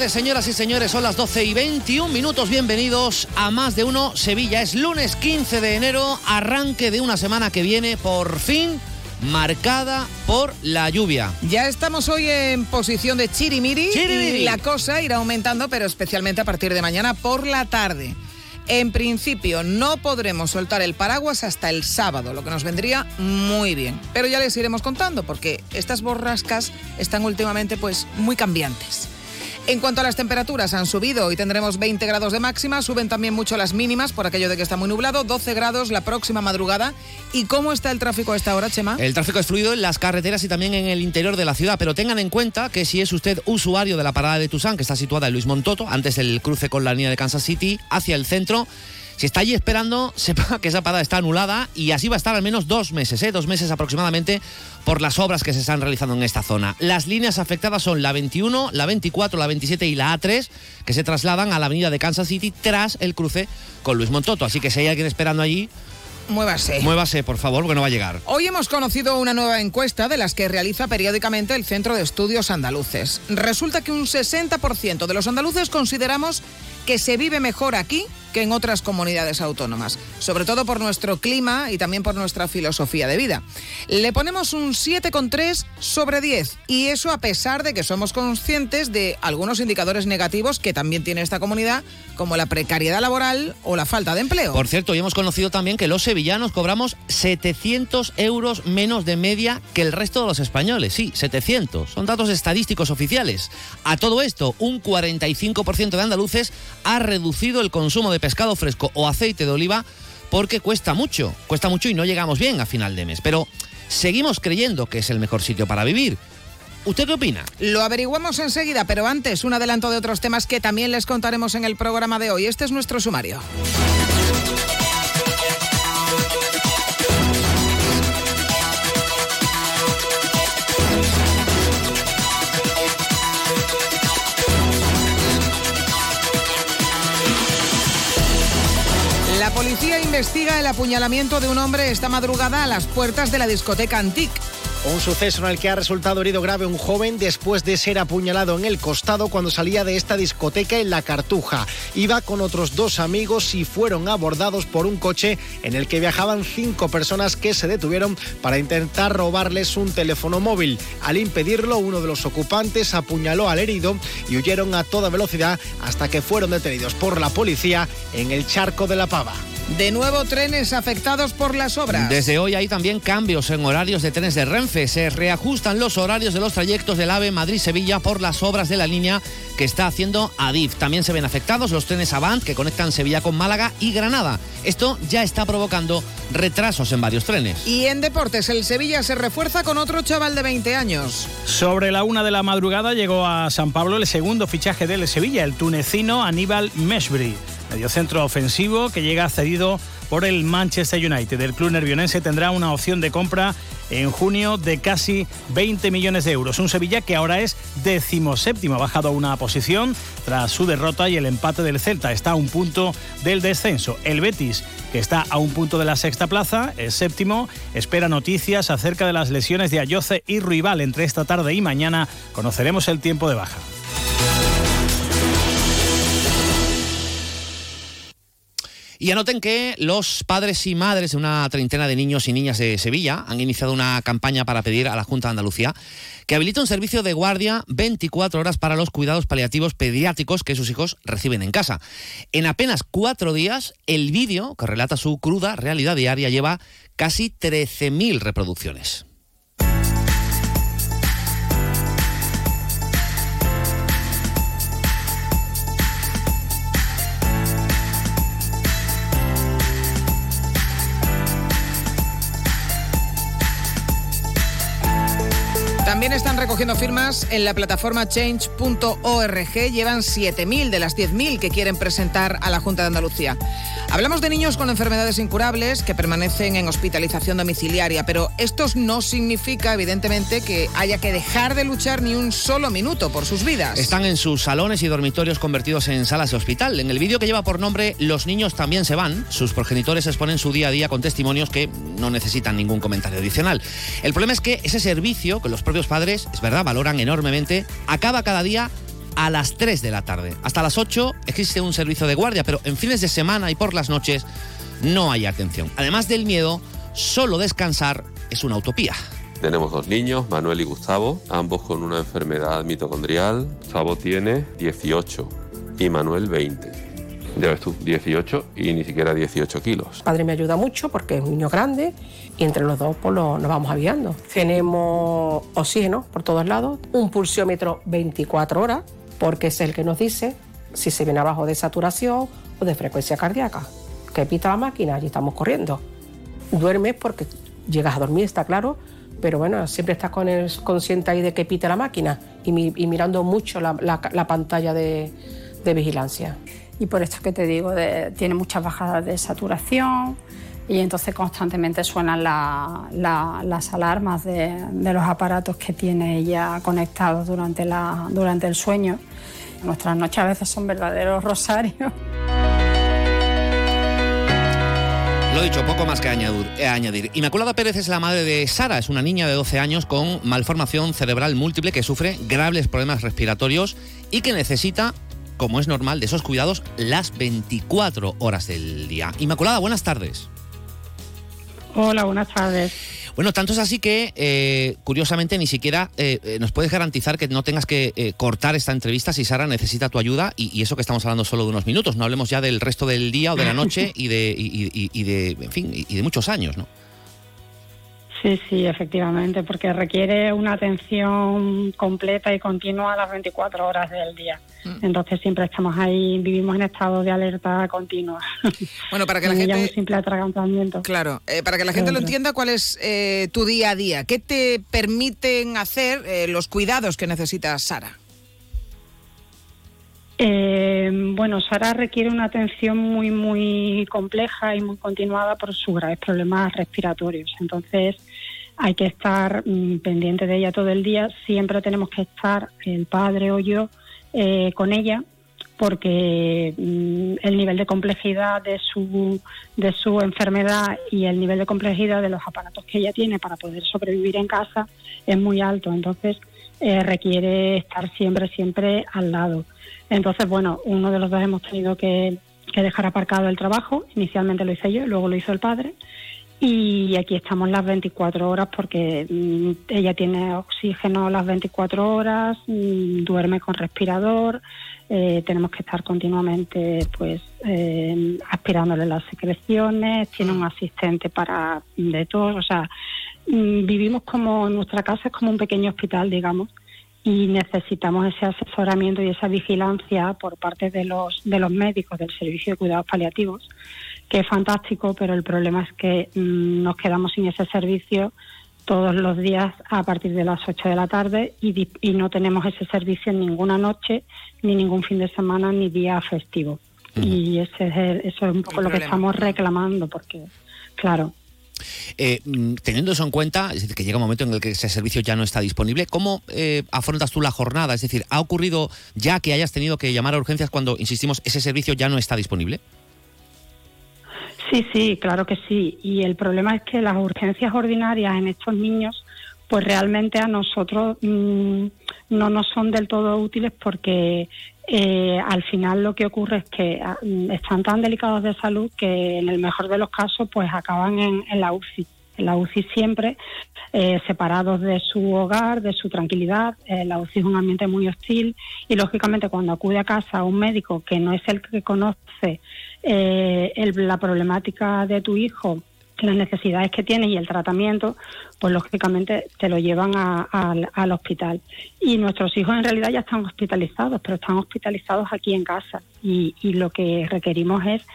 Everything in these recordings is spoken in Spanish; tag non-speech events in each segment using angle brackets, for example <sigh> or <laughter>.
tardes, señoras y señores. Son las 12 y 21 minutos. Bienvenidos a Más de Uno Sevilla. Es lunes 15 de enero, arranque de una semana que viene, por fin marcada por la lluvia. Ya estamos hoy en posición de chirimiri, Chirimiri. y la cosa irá aumentando, pero especialmente a partir de mañana por la tarde. En principio no podremos soltar el paraguas hasta el sábado, lo que nos vendría muy bien. Pero ya les iremos contando porque estas borrascas están últimamente pues muy cambiantes. En cuanto a las temperaturas, han subido. Hoy tendremos 20 grados de máxima, suben también mucho las mínimas por aquello de que está muy nublado, 12 grados la próxima madrugada. ¿Y cómo está el tráfico a esta hora, Chema? El tráfico es fluido en las carreteras y también en el interior de la ciudad, pero tengan en cuenta que si es usted usuario de la parada de Tusán, que está situada en Luis Montoto, antes del cruce con la línea de Kansas City, hacia el centro, si está allí esperando, <laughs> sepa que esa parada está anulada y así va a estar al menos dos meses, ¿eh? dos meses aproximadamente, por las obras que se están realizando en esta zona. Las líneas afectadas son la 21, la 24, la 27 y la A3, que se trasladan a la avenida de Kansas City tras el cruce con Luis Montoto. Así que si hay alguien esperando allí, Muévase. muévase, por favor, porque no va a llegar. Hoy hemos conocido una nueva encuesta de las que realiza periódicamente el Centro de Estudios Andaluces. Resulta que un 60% de los andaluces consideramos que se vive mejor aquí que en otras comunidades autónomas, sobre todo por nuestro clima y también por nuestra filosofía de vida. Le ponemos un 7,3 sobre 10 y eso a pesar de que somos conscientes de algunos indicadores negativos que también tiene esta comunidad, como la precariedad laboral o la falta de empleo. Por cierto, hoy hemos conocido también que los sevillanos cobramos 700 euros menos de media que el resto de los españoles. Sí, 700. Son datos estadísticos oficiales. A todo esto, un 45% de andaluces ha reducido el consumo de pescado fresco o aceite de oliva porque cuesta mucho. Cuesta mucho y no llegamos bien a final de mes. Pero seguimos creyendo que es el mejor sitio para vivir. ¿Usted qué opina? Lo averiguamos enseguida, pero antes un adelanto de otros temas que también les contaremos en el programa de hoy. Este es nuestro sumario. Policía investiga el apuñalamiento de un hombre esta madrugada a las puertas de la discoteca Antique. Un suceso en el que ha resultado herido grave un joven después de ser apuñalado en el costado cuando salía de esta discoteca en La Cartuja. Iba con otros dos amigos y fueron abordados por un coche en el que viajaban cinco personas que se detuvieron para intentar robarles un teléfono móvil. Al impedirlo, uno de los ocupantes apuñaló al herido y huyeron a toda velocidad hasta que fueron detenidos por la policía en el charco de la Pava. De nuevo, trenes afectados por las obras. Desde hoy hay también cambios en horarios de trenes de Renfe. Se reajustan los horarios de los trayectos del AVE Madrid-Sevilla por las obras de la línea que está haciendo Adif. También se ven afectados los trenes Avant que conectan Sevilla con Málaga y Granada. Esto ya está provocando retrasos en varios trenes. Y en deportes, el Sevilla se refuerza con otro chaval de 20 años. Sobre la una de la madrugada llegó a San Pablo el segundo fichaje del Sevilla, el tunecino Aníbal Meshbri, mediocentro ofensivo que llega cedido por el Manchester United. El club nervionense tendrá una opción de compra en junio de casi 20 millones de euros. Un Sevilla que ahora es decimoséptimo, ha bajado a una posición tras su derrota y el empate del Celta. Está a un punto del descenso. El Betis, que está a un punto de la sexta plaza, es séptimo, espera noticias acerca de las lesiones de Ayoce y Rival. Entre esta tarde y mañana conoceremos el tiempo de baja. Y anoten que los padres y madres de una treintena de niños y niñas de Sevilla han iniciado una campaña para pedir a la Junta de Andalucía que habilite un servicio de guardia 24 horas para los cuidados paliativos pediátricos que sus hijos reciben en casa. En apenas cuatro días, el vídeo que relata su cruda realidad diaria lleva casi 13.000 reproducciones. También están recogiendo firmas en la plataforma change.org. Llevan 7.000 de las 10.000 que quieren presentar a la Junta de Andalucía. Hablamos de niños con enfermedades incurables que permanecen en hospitalización domiciliaria, pero esto no significa, evidentemente, que haya que dejar de luchar ni un solo minuto por sus vidas. Están en sus salones y dormitorios convertidos en salas de hospital. En el vídeo que lleva por nombre Los niños también se van, sus progenitores exponen su día a día con testimonios que no necesitan ningún comentario adicional. El problema es que ese servicio que los propios padres, es verdad, valoran enormemente, acaba cada día a las 3 de la tarde. Hasta las 8 existe un servicio de guardia, pero en fines de semana y por las noches no hay atención. Además del miedo, solo descansar es una utopía. Tenemos dos niños, Manuel y Gustavo, ambos con una enfermedad mitocondrial. Gustavo tiene 18 y Manuel 20. Ya ves tú, 18 y ni siquiera 18 kilos. Padre me ayuda mucho porque es un niño grande y entre los dos pues, lo, nos vamos aviando. Tenemos oxígeno por todos lados, un pulsiómetro 24 horas, porque es el que nos dice si se viene abajo de saturación o de frecuencia cardíaca. Que pita la máquina y estamos corriendo. Duermes porque llegas a dormir, está claro, pero bueno, siempre estás con el consciente ahí de que pite la máquina y, mi- y mirando mucho la, la- la pantalla de vigilancia. Y por esto que te digo, tiene muchas bajadas de saturación y entonces constantemente suenan la- la- las alarmas de, los aparatos que tiene ella conectados durante, la, durante el sueño. Nuestras noches a veces son verdaderos <laughs> rosarios. Lo dicho, poco más que eh, añadir. Inmaculada Pérez es la madre de Sara, es una niña de 12 años con malformación cerebral múltiple que sufre graves problemas respiratorios y que necesita, como es normal, de esos cuidados las 24 horas del día. Inmaculada, buenas tardes. Hola, buenas tardes. Bueno, tanto es así que, eh, curiosamente, ni siquiera eh, eh, nos puedes garantizar que no tengas que eh, cortar esta entrevista si Sara necesita tu ayuda y, y eso que estamos hablando solo de unos minutos. No hablemos ya del resto del día o de la noche <laughs> y de, y de, en fin, y de muchos años, ¿no? Sí, sí, efectivamente, porque requiere una atención completa y continua las 24 horas del día. Entonces siempre estamos ahí, vivimos en estado de alerta continua. <laughs> Bueno, para que la gente- un simple atragantamiento. Claro, eh, para que la gente lo entienda, ¿cuál es eh, tu día a día? ¿Qué te permiten hacer eh, los cuidados que necesita Sara? Eh, bueno, Sara requiere una atención muy, muy compleja y muy continuada por sus graves problemas respiratorios. Entonces, hay que estar mm, pendiente de ella todo el día. Siempre tenemos que estar, el padre o yo, eh, con ella, porque mm, el nivel de complejidad de su, de su enfermedad y el nivel de complejidad de los aparatos que ella tiene para poder sobrevivir en casa es muy alto. Entonces, eh, requiere estar siempre, siempre al lado. Entonces, bueno, uno de los dos hemos tenido que, que dejar aparcado el trabajo. Inicialmente lo hice yo, luego lo hizo el padre. Y aquí estamos las 24 horas porque mm, ella tiene oxígeno las 24 horas, mm, duerme con respirador, eh, tenemos que estar continuamente pues eh, aspirándole las secreciones, tiene un asistente para de todo, o sea, mm, vivimos como nuestra casa es como un pequeño hospital, digamos, y necesitamos ese asesoramiento y esa vigilancia por parte de los de los médicos del servicio de cuidados paliativos que es fantástico, pero el problema es que mm, nos quedamos sin ese servicio todos los días a partir de las 8 de la tarde y, no tenemos ese servicio en ninguna noche, ni ningún fin de semana, ni día festivo. Y ese es el- eso es un poco El lo que problema. estamos reclamando, porque, claro, Eh, mm, teniendo eso en cuenta, es decir, que llega un momento en el que ese servicio ya no está disponible, ¿cómo eh, afrontas tú la jornada? Es decir, ¿ha ocurrido ya que hayas tenido que llamar a urgencias cuando, insistimos, ese servicio ya no está disponible? Sí, sí, claro que sí. Y el problema es que las urgencias ordinarias en estos niños, pues realmente a nosotros mm, no nos son del todo útiles porque eh, al final lo que ocurre es que ah, mm, están tan delicados de salud que en el mejor de los casos pues acaban en, en la UCI. En la UCI siempre eh, separados de su hogar, de su tranquilidad. Eh, la UCI es un ambiente muy hostil y lógicamente cuando acude a casa un médico que no es el que conoce eh, el- la problemática de tu hijo, las necesidades que tiene y el tratamiento, pues lógicamente te lo llevan a- al- al hospital. Y nuestros hijos en realidad ya están hospitalizados, pero están hospitalizados aquí en casa. Y, y lo que requerimos es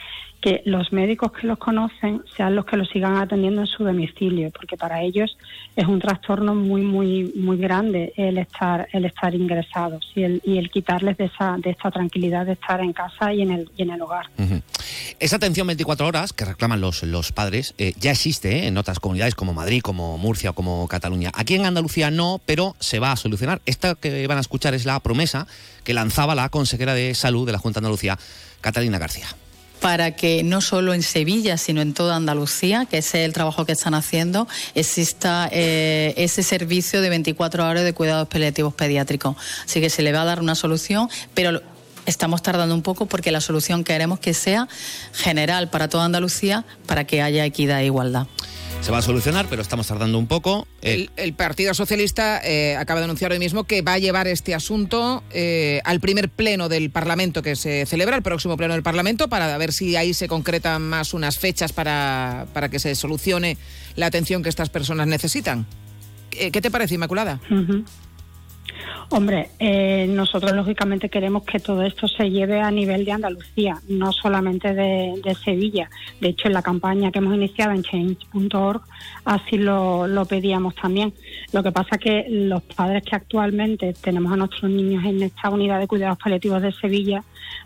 que los médicos que los conocen sean los que los sigan atendiendo en su domicilio, porque para ellos es un trastorno muy, muy, muy grande el estar, el estar ingresados y el, y el quitarles de esa, de esta tranquilidad de estar en casa y en el, y en el hogar. Ujú. Esa atención 24 horas que reclaman los, los padres eh, ya existe ¿eh? en otras comunidades como Madrid, como Murcia o como Cataluña. Aquí en Andalucía no, pero se va a solucionar. Esta que van a escuchar es la promesa que lanzaba la consejera de Salud de la Junta de Andalucía, Catalina García. Para que no solo en Sevilla, sino en toda Andalucía, que ese es el trabajo que están haciendo, exista eh, ese servicio de 24 horas de cuidados paliativos pediátricos. Así que se le va a dar una solución, pero estamos tardando un poco porque la solución queremos que sea general para toda Andalucía para que haya equidad e igualdad. Se va a solucionar, pero estamos tardando un poco. Eh, El, el Partido Socialista eh, acaba de anunciar hoy mismo que va a llevar este asunto eh, al primer pleno del Parlamento que se celebra, el próximo pleno del Parlamento, para ver si ahí se concretan más unas fechas para, para que se solucione la atención que estas personas necesitan. ¿Qué te parece, Inmaculada? Hombre, eh, nosotros lógicamente queremos que todo esto se lleve a nivel de Andalucía, no solamente de, Sevilla. De hecho, en la campaña que hemos iniciado en change.org así lo, lo pedíamos también. Lo que pasa que los padres que actualmente tenemos a nuestros niños en esta unidad de cuidados paliativos de Sevilla,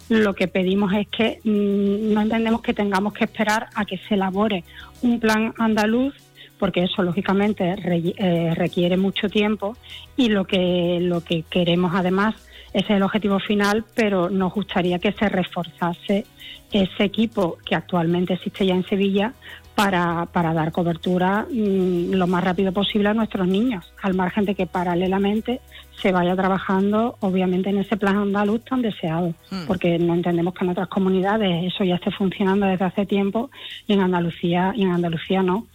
lo que pedimos es que mm, no entendemos que tengamos que esperar a que se elabore un plan andaluz porque eso lógicamente re- eh, requiere mucho tiempo y lo que lo que queremos además ese es el objetivo final, pero nos gustaría que se reforzase ese equipo que actualmente existe ya en Sevilla para, para dar cobertura mm, lo más rápido posible a nuestros niños, al margen de que paralelamente se vaya trabajando obviamente en ese plan andaluz tan deseado, Mm. porque no entendemos que en otras comunidades eso ya esté funcionando desde hace tiempo y en Andalucía y en Andalucía no.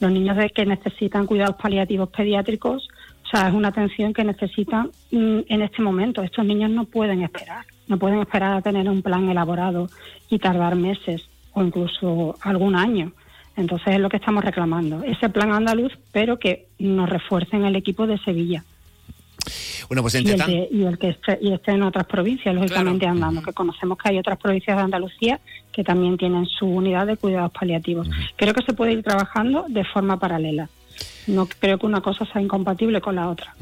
Los niños de que necesitan cuidados paliativos pediátricos, o sea, es una atención que necesitan mm, en este momento. Estos niños no pueden esperar, no pueden esperar a tener un plan elaborado y tardar meses o incluso algún año. Entonces es lo que estamos reclamando, ese plan andaluz, pero que nos refuercen el equipo de Sevilla bueno, pues y el, tanto. de- y el que esté, y esté en otras provincias, lógicamente andando, que conocemos que hay otras provincias de Andalucía que también tienen su unidad de cuidados paliativos. Creo que se puede ir trabajando de forma paralela. No creo que una cosa sea incompatible con la otra.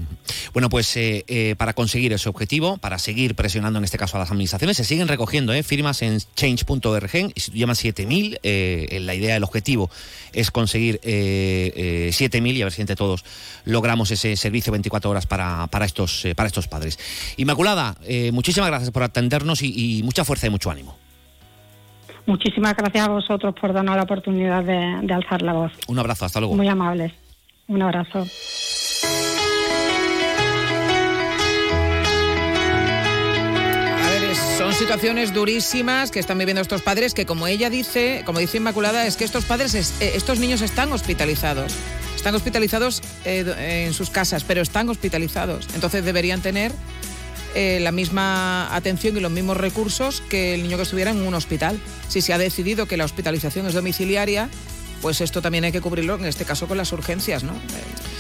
Bueno, pues eh, eh, para conseguir ese objetivo, para seguir presionando en este caso a las administraciones, se siguen recogiendo eh, firmas en change.org y si tú llamas 7.000, eh, la idea, el objetivo es conseguir eh, eh, 7.000 y a ver si entre todos logramos ese servicio 24 horas para, para, estos, para estos padres. Inmaculada, muchísimas gracias por atendernos y, y mucha fuerza y mucho ánimo. Muchísimas gracias a vosotros por darnos la oportunidad de, de alzar la voz. Un abrazo, hasta luego. Muy amables. Un abrazo. A ver, es- son situaciones durísimas que están viviendo estos padres que, como ella dice, como dice Inmaculada, es que estos padres, es- eh, estos niños están hospitalizados. Están hospitalizados eh, en sus casas, pero están hospitalizados. Entonces deberían tener eh, la misma atención y los mismos recursos que el niño que estuviera en un hospital. Si se ha decidido que la hospitalización es domiciliaria, pues esto también hay que cubrirlo, en este caso con las urgencias, ¿no? Eh,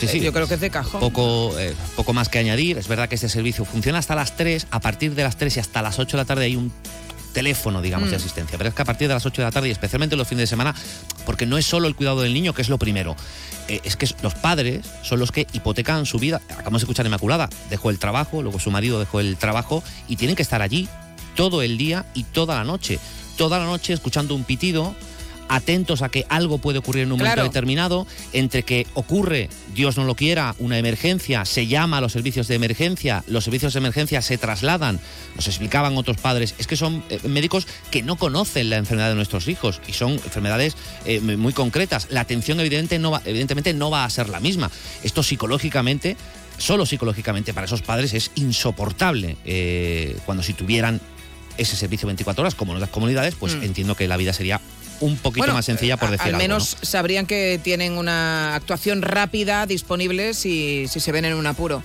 Sí, sí. Yo creo que es de cajón. Poco, eh, poco más que añadir. Es verdad que este servicio funciona hasta las 3. A partir de las 3 y hasta las 8 de la tarde hay un teléfono, digamos, de Mm. asistencia. Pero es que a partir de las 8 de la tarde y especialmente los fines de semana, porque no es solo el cuidado del niño, que es lo primero. eh, es que los padres son los que hipotecan su vida. Acabamos de escuchar Inmaculada. Dejó el trabajo, luego su marido dejó el trabajo y tienen que estar allí todo el día y toda la noche. Toda la noche escuchando un pitido, atentos a que algo puede ocurrir en un Claro. momento determinado, entre que ocurre, Dios no lo quiera, una emergencia, se llama a los servicios de emergencia, los servicios de emergencia se trasladan, nos explicaban otros padres, es que son eh, médicos que no conocen la enfermedad de nuestros hijos y son enfermedades eh, muy concretas. La atención evidente no va- evidentemente no va a ser la misma. Esto psicológicamente, solo psicológicamente para esos padres es insoportable eh, cuando si tuvieran ese servicio 24 horas como en otras comunidades, pues Mm. entiendo que la vida sería un poquito Bueno, más sencilla por a- decir Al algo, menos sabrían que tienen una actuación rápida disponible si, si se ven en un apuro.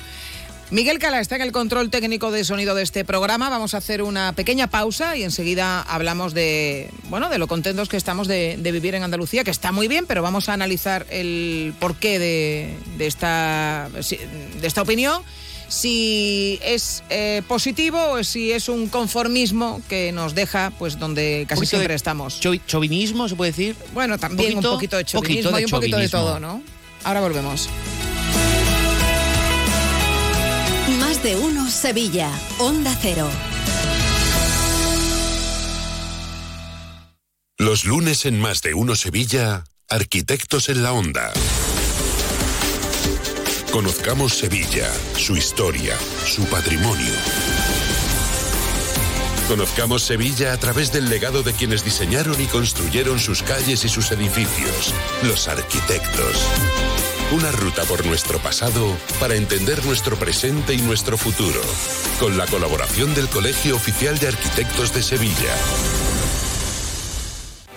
Miguel Cala está en el control técnico de sonido de este programa. Vamos a hacer una pequeña pausa y enseguida hablamos de, bueno, de lo contentos que estamos de, de vivir en Andalucía, que está muy bien, pero vamos a analizar el porqué de, de esta, de esta opinión si es eh, positivo o si es un conformismo que nos deja pues donde casi poquito siempre de estamos. Cho- ¿Chauvinismo se puede decir? Bueno, también Poquito- un poquito de poquito chauvinismo de y un poquito de todo, ¿no? Ahora volvemos. Más de uno Sevilla. Onda Cero. Los lunes en Más de Uno Sevilla, Arquitectos en la Onda. Conozcamos Sevilla, su historia, su patrimonio. Conozcamos Sevilla a través del legado de quienes diseñaron y construyeron sus calles y sus edificios, los arquitectos. Una ruta por nuestro pasado para entender nuestro presente y nuestro futuro, con la colaboración del Colegio Oficial de Arquitectos de Sevilla.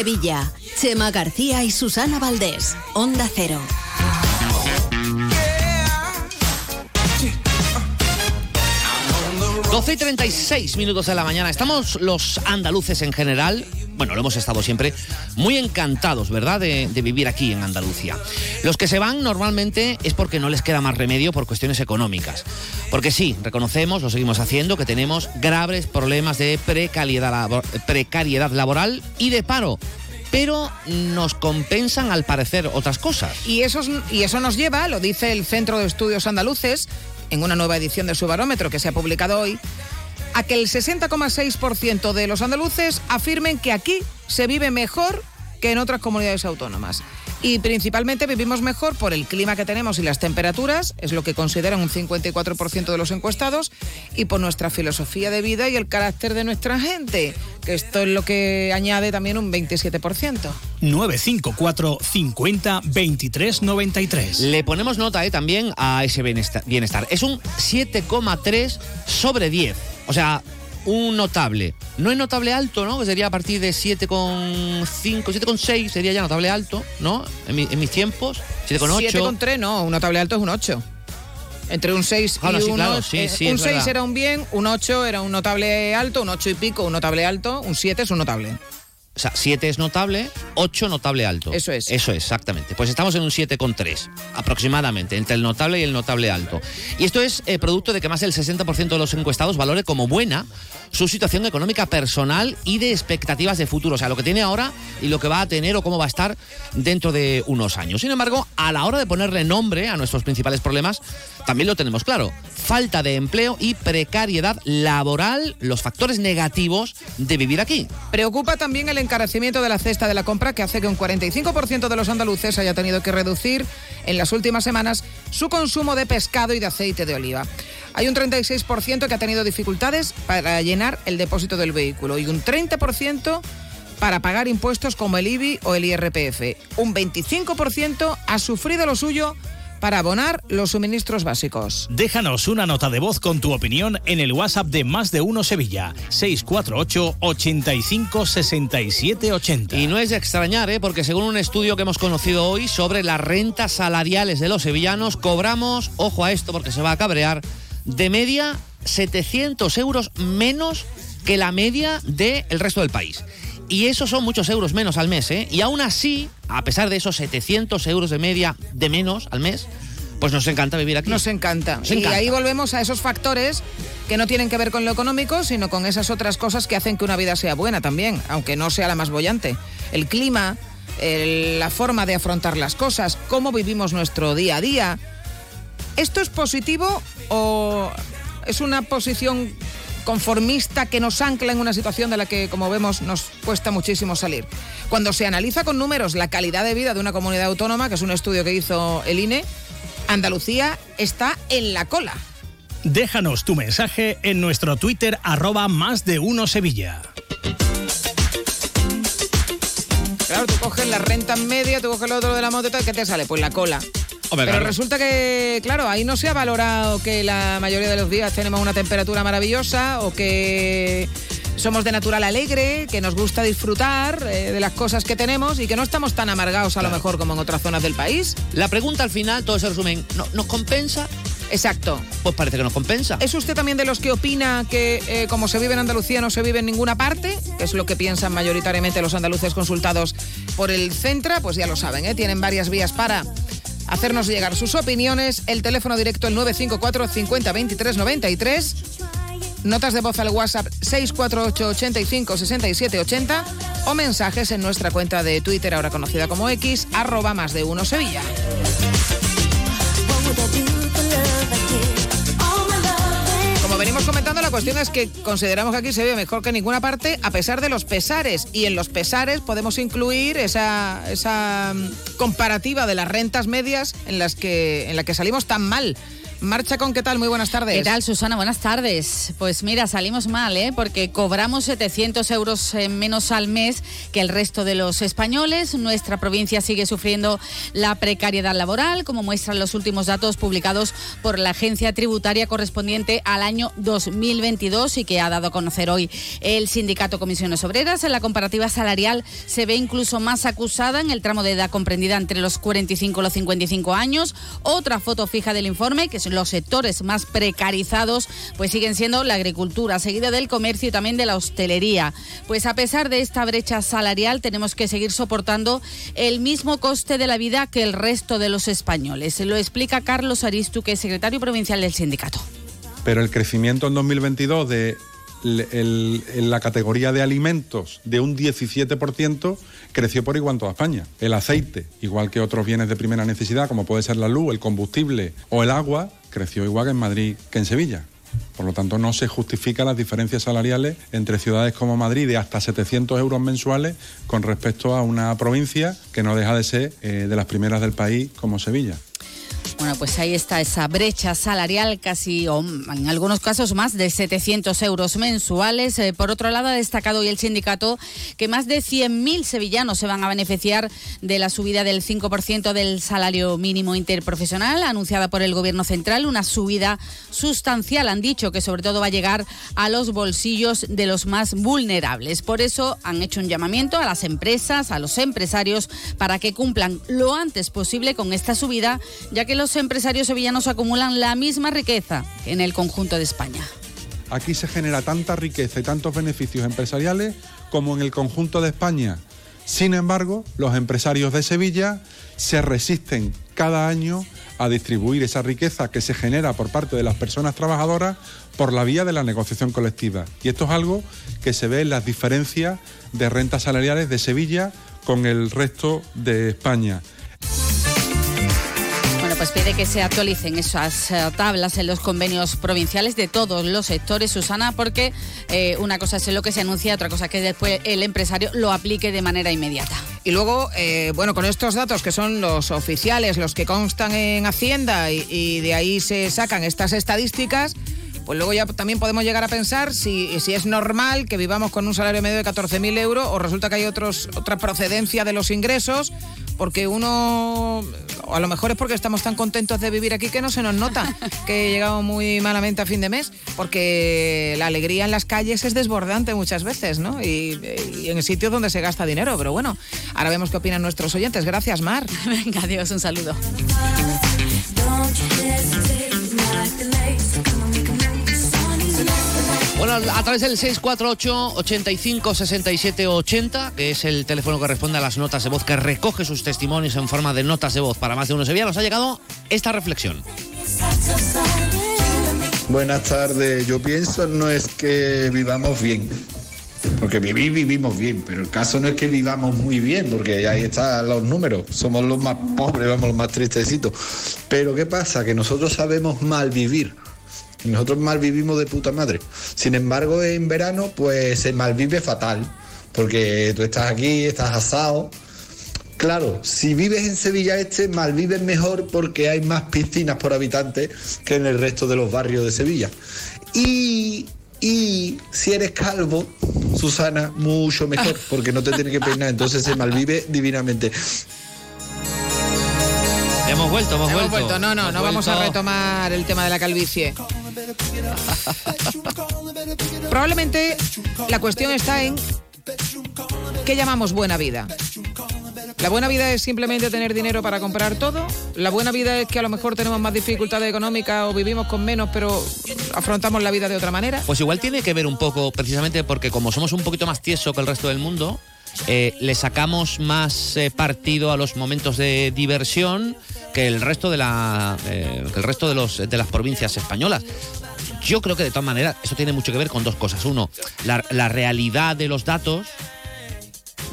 Sevilla. Chema García y Susana Valdés. Onda Cero. 12 y 36 minutos de la mañana. Estamos los andaluces en general, bueno, lo hemos estado siempre, muy encantados, ¿verdad?, de, vivir aquí en Andalucía. Los que se van normalmente es porque no les queda más remedio por cuestiones económicas. Porque sí, reconocemos, lo seguimos haciendo, que tenemos graves problemas de precariedad, labo- precariedad laboral y de paro. Pero nos compensan al parecer otras cosas. Y eso, es- y eso nos lleva, lo dice el Centro de Estudios Andaluces, en una nueva edición de su barómetro que se ha publicado hoy, a que el 60,6% de los andaluces afirmen que aquí se vive mejor que en otras comunidades autónomas. Y principalmente vivimos mejor por el clima que tenemos y las temperaturas, es lo que consideran un 54% de los encuestados, y por nuestra filosofía de vida y el carácter de nuestra gente, que esto es lo que añade también un 27%. 954 50 23 93. Le ponemos nota eh, también a ese bienestar, bienestar. Es un 7,3 sobre 10. O sea, un notable. No es notable alto, ¿no? Que sería a partir de 7,5, 7,6 sería ya notable alto, ¿no? En, mi- en mis tiempos. 7,8. 7,3 no, un notable alto es un 8. Entre un 6 Claro, y sí, un claro, 8. sí, sí, un es 6 verdad. era un bien, un 8 era un notable alto, un 8 y pico, un notable alto, un 7 es un notable. O sea, 7 es notable, 8 notable alto. Eso es. Eso es, exactamente. Pues estamos en un 7,3 aproximadamente, entre el notable y el notable alto. Y esto es eh, producto de que más del 60% de los encuestados valore como buena su situación económica personal y de expectativas de futuro. O sea, lo que tiene ahora y lo que va a tener o cómo va a estar dentro de unos años. Sin embargo, a la hora de ponerle nombre a nuestros principales problemas, también lo tenemos claro. Falta de empleo y precariedad laboral, los factores negativos de vivir aquí. Preocupa también el encarecimiento de la cesta de la compra que hace que un 45% de los andaluces haya tenido que reducir en las últimas semanas su consumo de pescado y de aceite de oliva. Hay un 36% que ha tenido dificultades para llenar el depósito del vehículo y un 30% para pagar impuestos como el IBI o el IRPF. Un 25% ha sufrido lo suyo para abonar los suministros básicos. Déjanos una nota de voz con tu opinión en el WhatsApp de Más de Uno Sevilla, 648 85 67 80. Y no es de extrañar, ¿eh? porque según un estudio que hemos conocido hoy sobre las rentas salariales de los sevillanos, cobramos, ojo a esto porque se va a cabrear, de media 700 euros menos que la media del resto del país. Y esos son muchos euros menos al mes, ¿eh? Y aún así, a pesar de esos 700 euros de media de menos al mes, pues nos encanta vivir aquí. Nos encanta. Nos Y ahí volvemos a esos factores que no tienen que ver con lo económico, sino con esas otras cosas que hacen que una vida sea buena también, aunque no sea la más bollante. El clima, el- la forma de afrontar las cosas, cómo vivimos nuestro día a día. ¿Esto es positivo o es una posición conformista que nos ancla en una situación de la que, como vemos, nos cuesta muchísimo salir. Cuando se analiza con números la calidad de vida de una comunidad autónoma, que es un estudio que hizo el INE, Andalucía está en la cola. Déjanos tu mensaje en nuestro Twitter arroba más de uno Sevilla. Claro, tú coges la renta media, tú coges lo otro de la moto, ¿qué te sale? Pues la cola. Hombre, Pero claro. resulta que, claro, ahí no se ha valorado que la mayoría de los días tenemos una temperatura maravillosa o que somos de natural alegre, que nos gusta disfrutar eh, de las cosas que tenemos y que no estamos tan amargados a lo mejor como en otras zonas del país. La pregunta al final, todo se resume en, ¿no- ¿nos compensa? Exacto. Pues parece que nos compensa. ¿Es usted también de los que opina que eh, como se vive en Andalucía no se vive en ninguna parte? Que es lo que piensan mayoritariamente los andaluces consultados por el Centra. Pues ya lo saben, ¿eh? tienen varias vías para hacernos llegar sus opiniones. El teléfono directo el 954 50 23 93. Notas de voz al WhatsApp 648 85 67 80 o mensajes en nuestra cuenta de Twitter, ahora conocida como X, arroba más de uno Sevilla. La cuestión es que consideramos que aquí se vive mejor que en ninguna parte, a pesar de los pesares. Y en los pesares podemos incluir esa, mm, comparativa de las rentas medias en las en la que salimos tan mal. Marcha con qué tal, muy buenas tardes. ¿Qué tal, Susana? Buenas tardes. Pues mira, salimos mal, ¿eh? Porque cobramos 700 euros eh, menos al mes que el resto de los españoles. Nuestra provincia sigue sufriendo la precariedad laboral, como muestran los últimos datos publicados por la agencia tributaria correspondiente al año 2022 y que ha dado a conocer hoy el sindicato Comisiones Obreras. En la comparativa salarial se ve incluso más acusada en el tramo de edad comprendida entre los 45 y los 55 años. Otra foto fija del informe, que son los sectores más precarizados, pues siguen siendo la agricultura, seguida del comercio y también de la hostelería. Pues a pesar de esta brecha salarial, tenemos que seguir soportando el mismo coste de la vida que el resto de los españoles. Lo explica Carlos Aristu, que es secretario provincial del sindicato. pero el crecimiento en 2022 de el- la categoría de alimentos de un 17% creció por igual en toda España. El aceite, igual que otros bienes de primera necesidad, como puede ser la luz, el combustible o el agua, creció igual que en Madrid que en Sevilla. Por lo tanto, no se justifican las diferencias salariales entre ciudades como Madrid de hasta 700 euros mensuales con respecto a una provincia que no deja de ser eh, de las primeras del país como Sevilla. Bueno, pues ahí está esa brecha salarial casi, o en algunos casos más de 700 euros mensuales. Eh, por otro lado, ha destacado hoy el sindicato que más de 100.000 sevillanos se van a beneficiar de la subida del 5% del salario mínimo interprofesional anunciada por el Gobierno Central. Una subida sustancial, han dicho, que sobre todo va a llegar a los bolsillos de los más vulnerables. Por eso han hecho un llamamiento a las empresas, a los empresarios, para que cumplan lo antes posible con esta subida, ya que los empresarios sevillanos acumulan la misma riqueza que en el conjunto de España. Aquí se genera tanta riqueza y tantos beneficios empresariales como en el conjunto de España. Sin embargo, los empresarios de Sevilla se resisten cada año a distribuir esa riqueza que se genera por parte de las personas trabajadoras por la vía de la negociación colectiva. Y esto es algo que se ve en las diferencias de rentas salariales de Sevilla con el resto de España. Pues pide que se actualicen esas eh, tablas en los convenios provinciales de todos los sectores, Susana, porque eh, una cosa es lo que se anuncia, otra cosa es que después el empresario lo aplique de manera inmediata. Y luego, eh, bueno, con estos datos que son los oficiales, los que constan en Hacienda y de ahí se sacan estas estadísticas, pues luego ya también podemos llegar a pensar si, si es normal que vivamos con un salario medio de 14.000 euros o resulta que hay otros, otra procedencia de los ingresos, porque uno, o a lo mejor es porque estamos tan contentos de vivir aquí que no se nos nota <laughs> que llegamos muy malamente a fin de mes, porque la alegría en las calles es desbordante muchas veces, ¿no? Y, y en sitios donde se gasta dinero, pero bueno, ahora vemos qué opinan nuestros oyentes. Gracias, Mar. <laughs> Venga, adiós, un saludo. Bueno, a través del 648 85 67 80, que es el teléfono que responde a las notas de voz, que recoge sus testimonios en forma de notas de voz para más de uno Sevilla, nos ha llegado esta reflexión. Buenas tardes. Yo pienso no es que vivamos bien, porque vivir vivimos bien, pero el caso no es que vivamos muy bien, porque ahí están los números. Somos los más pobres, vamos los más tristecitos. Pero ¿qué pasa? Que nosotros sabemos mal vivir. Nosotros malvivimos de puta madre. Sin embargo, en verano, pues se malvive fatal. Porque tú estás aquí, estás asado. Claro, si vives en Sevilla Este, malvives mejor porque hay más piscinas por habitante que en el resto de los barrios de Sevilla. Y, y si eres calvo, Susana, mucho mejor, porque no te tienes que peinar, entonces se malvive divinamente. Hemos vuelto, hemos, Hemos vuelto. vuelto. No, no, Hemos no vamos a retomar el tema de la calvicie. Probablemente la cuestión está en qué llamamos buena vida. La buena vida es simplemente tener dinero para comprar todo. La buena vida es que a lo mejor tenemos más dificultades económicas o vivimos con menos, pero afrontamos la vida de otra manera. Pues igual tiene que ver un poco, precisamente porque como somos un poquito más tieso que el resto del mundo, eh, le sacamos más eh, partido a los momentos de diversión que el resto de la eh, que el resto de los de las provincias españolas. Yo creo que de todas maneras eso tiene mucho que ver con dos cosas. Uno, la, la realidad de los datos,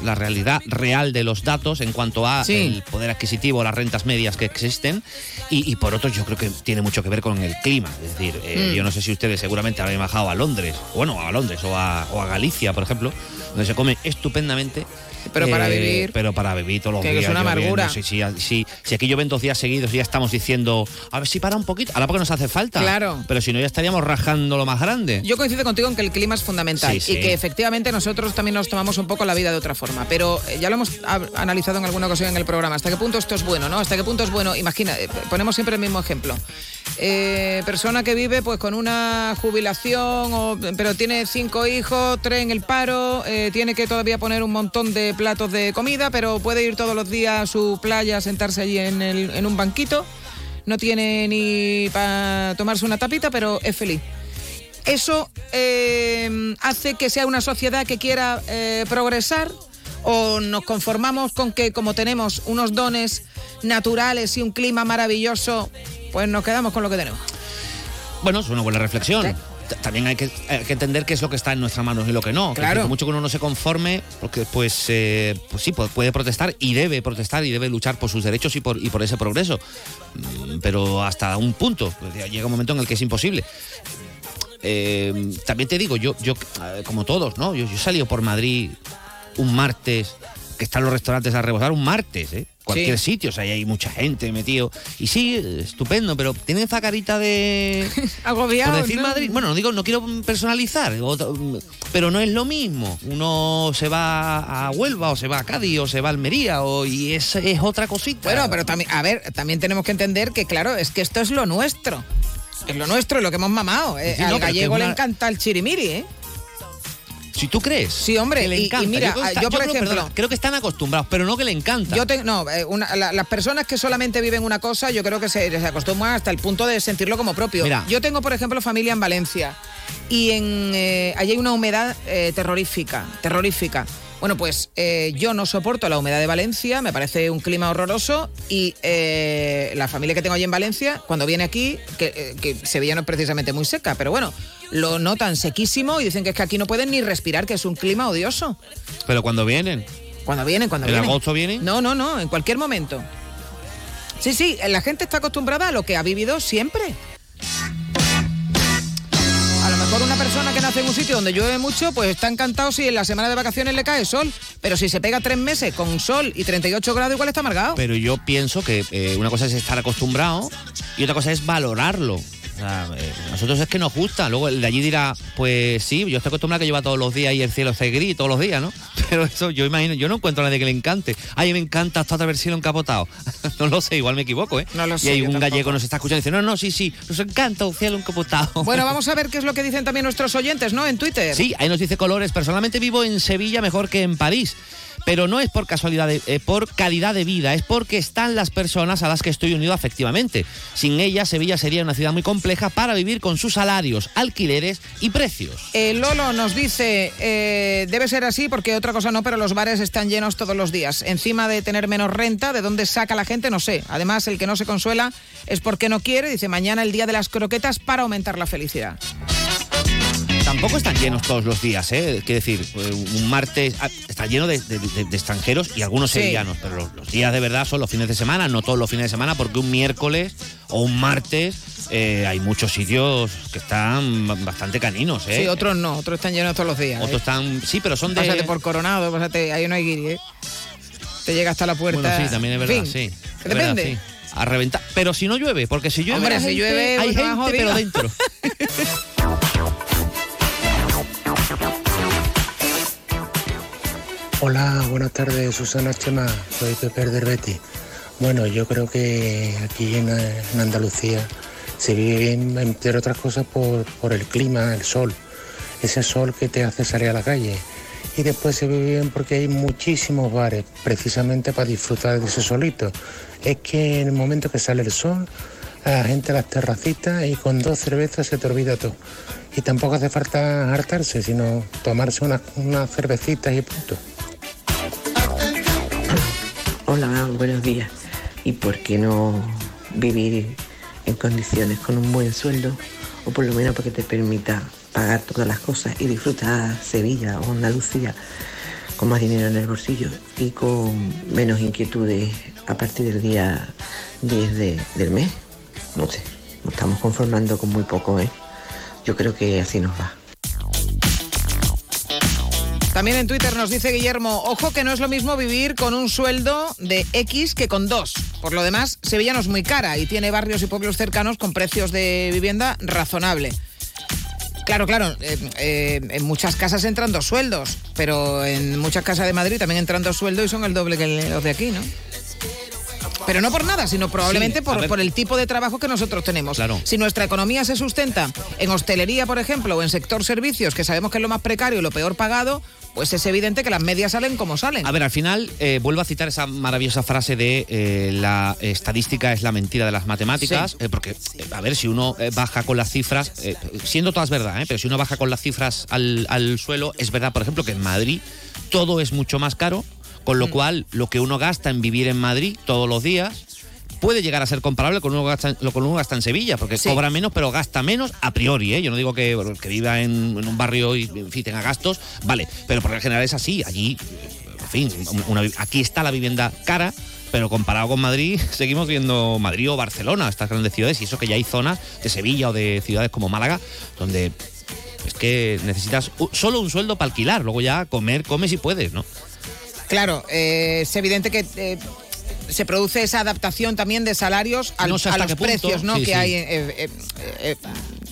la realidad real de los datos en cuanto a Sí. el poder adquisitivo, las rentas medias que existen, y, y por otro yo creo que tiene mucho que ver con el clima. Es decir, eh, Mm. yo no sé si ustedes seguramente habrán bajado a Londres, bueno, a Londres o a, o a Galicia, por ejemplo, donde se come estupendamente. Pero para eh, vivir- Pero para vivir todos los que días. es una amargura. Sí, sí, sí, si aquí llueven dos días seguidos y ya estamos diciendo, a ver si para un poquito, ahora porque nos hace falta. Claro. Pero si no, ya estaríamos rajando lo más grande. Yo coincido contigo en que el clima es fundamental Sí, sí. y que efectivamente nosotros también nos tomamos un poco la vida de otra forma. Pero eh, ya lo hemos analizado en alguna ocasión en el programa. ¿Hasta qué punto esto es bueno? ¿no? ¿Hasta qué punto es bueno? Imagina, eh, ponemos siempre el mismo ejemplo. Eh, persona que vive pues con una jubilación, o- pero tiene cinco hijos, tres en el paro, eh, tiene que todavía poner un montón de platos de comida, pero puede ir todos los días a su playa, sentarse allí en, el- en un banquito. No tiene ni para tomarse una tapita, pero es feliz. ¿Eso eh, hace que sea una sociedad que quiera eh, progresar o nos conformamos con que como tenemos unos dones naturales y un clima maravilloso, pues nos quedamos con lo que tenemos? Bueno, es una buena reflexión. También hay que, hay que entender qué es lo que está en nuestras manos y lo que no. Que Claro. por mucho que uno no se conforme, porque pues, eh, pues sí, puede, protestar y debe protestar y debe luchar por sus derechos y por, y por ese progreso. Mm, Pero hasta un punto. Pues Llega un momento en el que es imposible. Eh, también te digo, yo, yo eh, como todos, ¿no? Yo, yo he salido por Madrid un martes, que están los restaurantes a rebosar, un martes, ¿eh? Cualquier Sí. sitio, o sea, ahí hay mucha gente metido. Y sí, estupendo, pero tienen esa carita de. <laughs> Agobiado. Por decir ¿no? Madrid, bueno, no digo, no quiero personalizar, pero no es lo mismo. Uno se va a Huelva, o se va a Cádiz, o se va a Almería, o, y es, es otra cosita. Bueno, pero también, a ver, también tenemos que entender que, claro, es que esto es lo nuestro. Es lo nuestro, es lo que hemos mamado. Eh, Sí, no, al gallego le encanta el chirimiri, ¿eh? Si tú crees. Sí, hombre, que le y- y encanta. mira, ah, está- yo, por creo, ejemplo- perdona, creo que están acostumbrados, pero no que le encanta. Yo te- no, eh, una- la- las personas que solamente viven una cosa, yo creo que se, se acostumbran hasta el punto de sentirlo como propio. Mira. Yo tengo, por ejemplo, familia en Valencia y en eh, allí hay una humedad eh, terrorífica, terrorífica. Bueno, pues eh, yo no soporto la humedad de Valencia, me parece un clima horroroso y eh, la familia que tengo allí en Valencia, cuando viene aquí, que, eh, que Sevilla no es precisamente muy seca, pero bueno, lo notan sequísimo y dicen que es que aquí no pueden ni respirar, que es un clima odioso. Pero cuando vienen. Cuando vienen, cuando ¿En vienen. agosto vienen? No, no, no, en cualquier momento. Sí, sí, la gente está acostumbrada a lo que ha vivido siempre. Persona que nace en un sitio donde llueve mucho, pues está encantado si en la semana de vacaciones le cae sol. Pero si se pega tres meses con sol y 38 grados, igual está amargado. Pero yo pienso que eh, una cosa es estar acostumbrado y otra cosa es valorarlo. Eh, nosotros es que nos gusta. Luego el de allí dirá, pues sí, yo estoy acostumbrado a que lleva todos los días y el cielo esté gris todos los días, ¿no? <laughs> Pero eso yo imagino, yo no encuentro a nadie que le encante. Ay, me encanta otra cielo encapotado. <laughs> no lo sé, igual me equivoco, ¿eh? No lo y sé, hay yo un tampoco. gallego nos está escuchando y dice, no, no, sí, sí, nos encanta un cielo encapotado. <laughs> Bueno, vamos a ver qué es lo que dicen también nuestros oyentes, ¿no? En Twitter. Sí, ahí nos dice Colores. Personalmente vivo en Sevilla mejor que en París. Pero no es por casualidad, eh, por calidad de vida, es porque están las personas a las que estoy unido afectivamente. Sin ellas, Sevilla sería una ciudad muy compleja para vivir con sus salarios, alquileres y precios. Eh, Lolo nos dice, eh, debe ser así porque otra cosa no, pero los bares están llenos todos los días. Encima de tener menos renta, ¿de dónde saca la gente? No sé. Además, el que no se consuela es porque no quiere. Dice, mañana el día de las croquetas para aumentar la felicidad. Tampoco están llenos todos los días, ¿eh? Quiero decir, eh, un martes ah, está lleno de, de- de- de extranjeros y algunos Sí. sevillanos, pero los, los días de verdad son los fines de semana, no todos los fines de semana, porque un miércoles o un martes eh, hay muchos sitios que están ba- bastante caninos, ¿eh? Sí, otros no, otros están llenos todos los días. Otros ¿eh? están, sí, pero son de... Pásate por Coronado, pásate, ahí no hay guiri, ¿eh? Te llega hasta la puerta. Bueno, sí, también es verdad, fin, sí. Es verdad, depende. sí. A reventar. Pero si no llueve, porque si llueve. Hombre, si gente- llueve, hay pues, gente, pero dentro. <laughs> Hola, buenas tardes, Susana Chema, soy Pepe del Betty. Bueno, yo creo que aquí en, Andalucía se vive bien, entre otras cosas, por, el clima, el sol, ese sol que te hace salir a la calle. Y después se vive bien porque hay muchísimos bares, precisamente para disfrutar de ese solito. Es que en el momento que sale el sol, la gente a las terracitas y con dos cervezas se te olvida todo. Y tampoco hace falta hartarse, sino tomarse unas unas cervecitas y punto. Hola, buenos días. ¿Y por qué no vivir en condiciones con un buen sueldo? O por lo menos porque te permita pagar todas las cosas y disfrutar Sevilla o Andalucía con más dinero en el bolsillo y con menos inquietudes a partir del día 10 de- del mes. No sé, nos estamos conformando con muy poco, ¿eh? Yo creo que así nos va. También en Twitter nos dice Guillermo, ojo que no es lo mismo vivir con un sueldo de X que con dos. Por lo demás, Sevilla no es muy cara y tiene barrios y pueblos cercanos con precios de vivienda razonable. Claro, claro, eh, eh, en muchas casas entran dos sueldos, pero en muchas casas de Madrid también entran dos sueldos y son el doble que los de aquí, ¿no? Pero no por nada, sino probablemente Sí, por, el tipo de trabajo que nosotros tenemos. Claro. Si nuestra economía se sustenta en hostelería, por ejemplo, o en sector servicios, que sabemos que es lo más precario y lo peor pagado, pues es evidente que las medias salen como salen. A ver, al final, eh, vuelvo a citar esa maravillosa frase de eh, la estadística es la mentira de las matemáticas, Sí. eh, porque, a ver, si uno baja con las cifras, siendo todas verdad, pero si uno baja con las cifras al, al suelo, es verdad, por ejemplo, que en Madrid todo es mucho más caro, con lo cual lo que uno gasta en vivir en Madrid todos los días puede llegar a ser comparable con uno gasta, lo que uno gasta en Sevilla, porque Sí. cobra menos, pero gasta menos a priori. ¿eh? Yo no digo que, bueno, que viva en, en un barrio y en fin, tenga gastos, vale, pero por lo general es así. Allí, en fin, una aquí está la vivienda cara. Pero comparado con Madrid, <laughs> seguimos viendo Madrid o Barcelona, estas grandes ciudades, y eso que ya hay zonas de Sevilla o de ciudades como Málaga, donde es que necesitas solo un sueldo para alquilar, luego ya comer, comes y puedes, ¿no? Claro, eh, es evidente que eh, se produce esa adaptación también de salarios al- No sé a los precios ¿no? sí, que sí. hay. eh, eh, eh,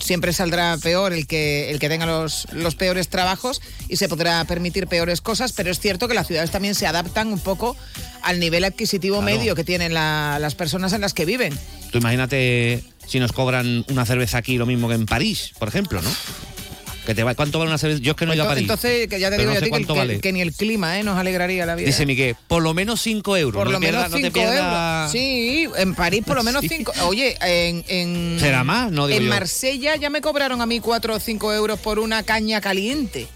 siempre saldrá peor el que, el que tenga los, los peores trabajos y se podrá permitir peores cosas, pero es cierto que las ciudades también se adaptan un poco al nivel adquisitivo Claro. medio que tienen la- las personas en las que viven. Tú imagínate si nos cobran una cerveza aquí lo mismo que en París, por ejemplo, ¿no? Que te va, ¿Cuánto vale una cerveza? Yo es que no he ido a París. Entonces, que ya te digo no yo a ti que, vale. que ni el clima eh, nos alegraría la vida. Dice Miguel, por lo menos 5 euros. Por no lo menos no te 5 pierdas- euros. Sí, en París por lo menos Sí. 5. Oye, en, en- ¿Será más? No digo En yo. Marsella ya me cobraron a mí 4 o 5 euros por una caña caliente.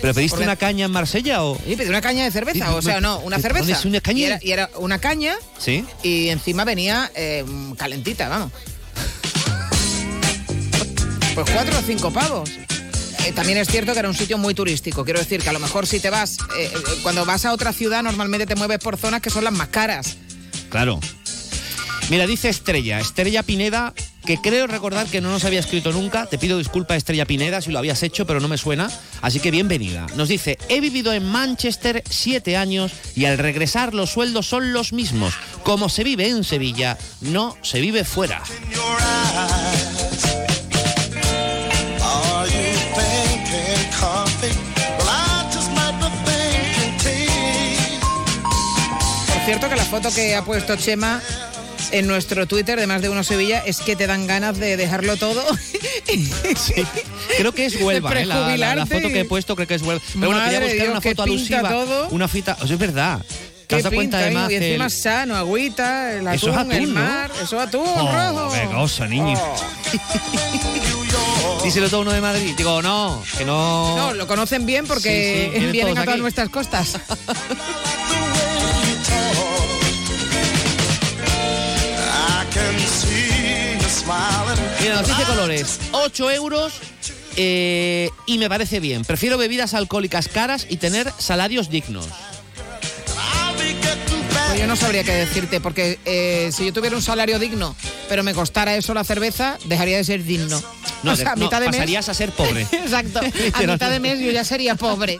¿Pero pediste Porque- una caña en Marsella o...? Sí, pedí una caña de cerveza, Sí, o sea, no, una ¿me cerveza. una caña? Y era, y era una caña Sí. y encima venía eh, calentita, vamos. Pues 4 o 5 pavos. Eh, también es cierto que era un sitio muy turístico. Quiero decir que a lo mejor si te vas, eh, eh, cuando vas a otra ciudad, normalmente te mueves por zonas que son las más caras. Claro. Mira, dice Estrella, Estrella Pineda, que creo recordar que no nos había escrito nunca. Te pido disculpa, Estrella Pineda, si lo habías hecho, pero no me suena. Así que bienvenida. Nos dice, he vivido en Manchester siete años y al regresar los sueldos son los mismos. Como se vive en Sevilla, no se vive fuera. Cierto que la foto que ha puesto Chema en nuestro Twitter de más de uno Sevilla es que te dan ganas de dejarlo todo. <laughs> Creo que es Huelva, ¿eh? la, la- la foto que he puesto creo que es Huelva. Pero bueno, quería Madre buscar Dios, una foto alusiva. todo. Una fita, o sea, es verdad. ¿Te has dado cuenta además? Y encima el- sano, agüita, el atún, Eso es atún, el ¿no? mar, eso es atún Oh, rojo. qué cosa, niño. <laughs> Díselo todo uno de Madrid. Digo, no, que no. No, lo conocen bien porque Sí, sí, vienen a todas aquí. nuestras costas. <laughs> Mira, noticia de colores. 8 euros Eh, y me parece bien. Prefiero bebidas alcohólicas caras y tener salarios dignos. Pues yo no sabría qué decirte, porque eh, si yo tuviera un salario digno, pero me costara eso la cerveza, dejaría de ser digno. No, O sea, a no, mitad de mes- pasarías a ser pobre. <laughs> Exacto. A <laughs> mitad de mes yo ya sería pobre.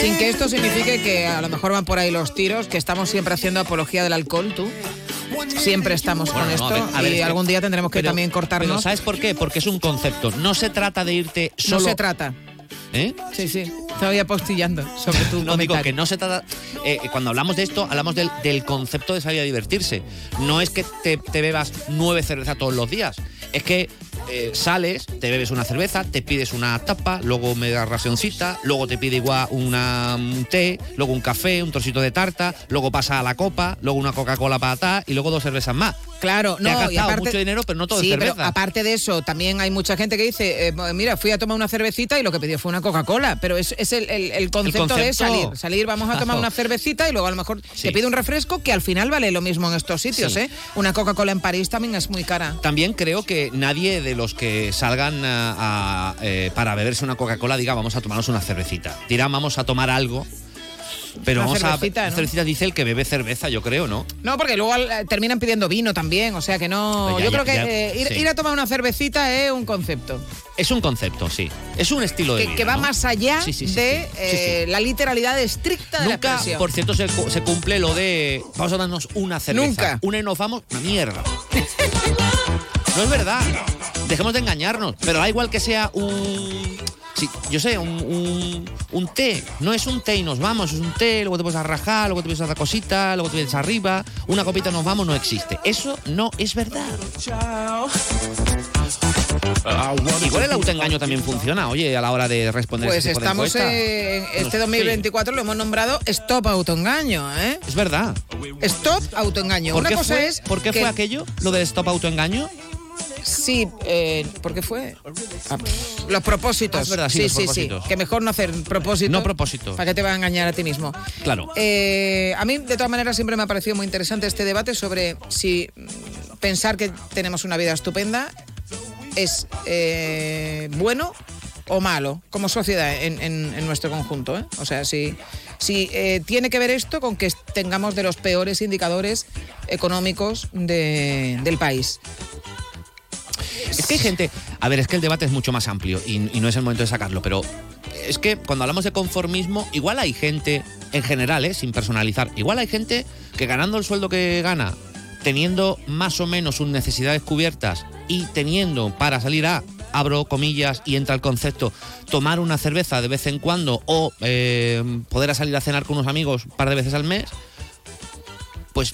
Sin que esto signifique que a lo mejor van por ahí los tiros, que estamos siempre haciendo apología del alcohol, tú. Siempre estamos Bueno, con no, esto a ver, a ver, y algún día tendremos que pero- también cortarnos. Pero ¿sabes por qué? Porque es un concepto. No se trata de irte no solo... se trata. ¿Eh? Sí, sí. Estaba ya postillando sobre tu <laughs> No digo que no se trata. eh, eh, cuando hablamos de esto, hablamos del, del concepto de salir a divertirse. No es que te, te bebas nueve cervezas todos los días. Es que eh, sales, te bebes una cerveza, te pides una tapa, luego media racioncita, luego te pide igual una, un té, luego un café, un trocito de tarta, luego pasa a la copa, luego una Coca-Cola para atar y luego dos cervezas más. Claro, Te no, has y gastado aparte, mucho dinero, pero no todo sí, es pero cerveza. aparte de eso, también hay mucha gente que dice, eh, mira, fui a tomar una cervecita y lo que pidió fue una Coca-Cola, pero es, es el, el- el concepto de concepto. salir, salir, vamos a <laughs> tomar una cervecita y luego a lo mejor Sí. te pide un refresco que al final vale lo mismo en estos sitios, Sí. ¿eh? Una Coca-Cola en París también es muy cara. También creo que nadie de los que salgan a- a, eh, para beberse una Coca-Cola diga vamos a tomarnos una cervecita. Dirán vamos a tomar algo. Pero Una vamos cervecita, a. ¿no? Cervecita dice el que bebe cerveza, yo creo, ¿no? No, porque luego al- terminan pidiendo vino también, o sea que no... Ya, yo ya, creo que ya, eh, ir, sí. ir a tomar una cervecita es un concepto. Es un concepto, sí. Es un estilo de Que, vida. que va ¿no? más allá Sí, sí, sí, de eh, la literalidad estricta de la Nunca, expresión. por cierto, se cumple lo de vamos a darnos una cerveza. Nunca. Una y nos vamos, una mierda. <laughs> no es verdad. Dejemos de engañarnos. Pero da igual que sea un. Sí, yo sé, un, un, un té. No es un té y nos vamos, es un té, luego te puedes a rajar, luego te pides otra cosita, luego te vienes arriba, una copita nos vamos, no existe. Eso no es verdad. Igual el autoengaño también funciona, oye, a la hora de responder Pues ese tipo de estamos encuestas. en este sí. 2024 lo hemos nombrado Stop Autoengaño, ¿eh? Es verdad. Stop Autoengaño. ¿Por Una qué, cosa fue, es ¿por qué que- fue aquello? ¿Lo del stop autoengaño? Sí, eh, ¿por qué fue? Ah, los propósitos. Ah, es verdad, sí, sí, los sí, propósitos. sí. Que mejor no hacer propósitos. No propósito. ¿Para qué te va a engañar a ti mismo? Claro. Eh, a mí, de todas maneras, siempre me ha parecido muy interesante este debate sobre si mm, pensar que tenemos una vida estupenda es eh, bueno o malo como sociedad en, en- en nuestro conjunto. ¿eh? O sea, si, si eh, tiene que ver esto con que tengamos de los peores indicadores económicos de- del país. Hay gente. A ver, es que el debate es mucho más amplio y, y no es el momento de sacarlo, pero es que cuando hablamos de conformismo, igual hay gente, en general, ¿eh? sin personalizar, igual hay gente que ganando el sueldo que gana, teniendo más o menos sus necesidades cubiertas y teniendo para salir a, abro comillas y entra el concepto, tomar una cerveza de vez en cuando o eh, poder salir a cenar con unos amigos un par de veces al mes, pues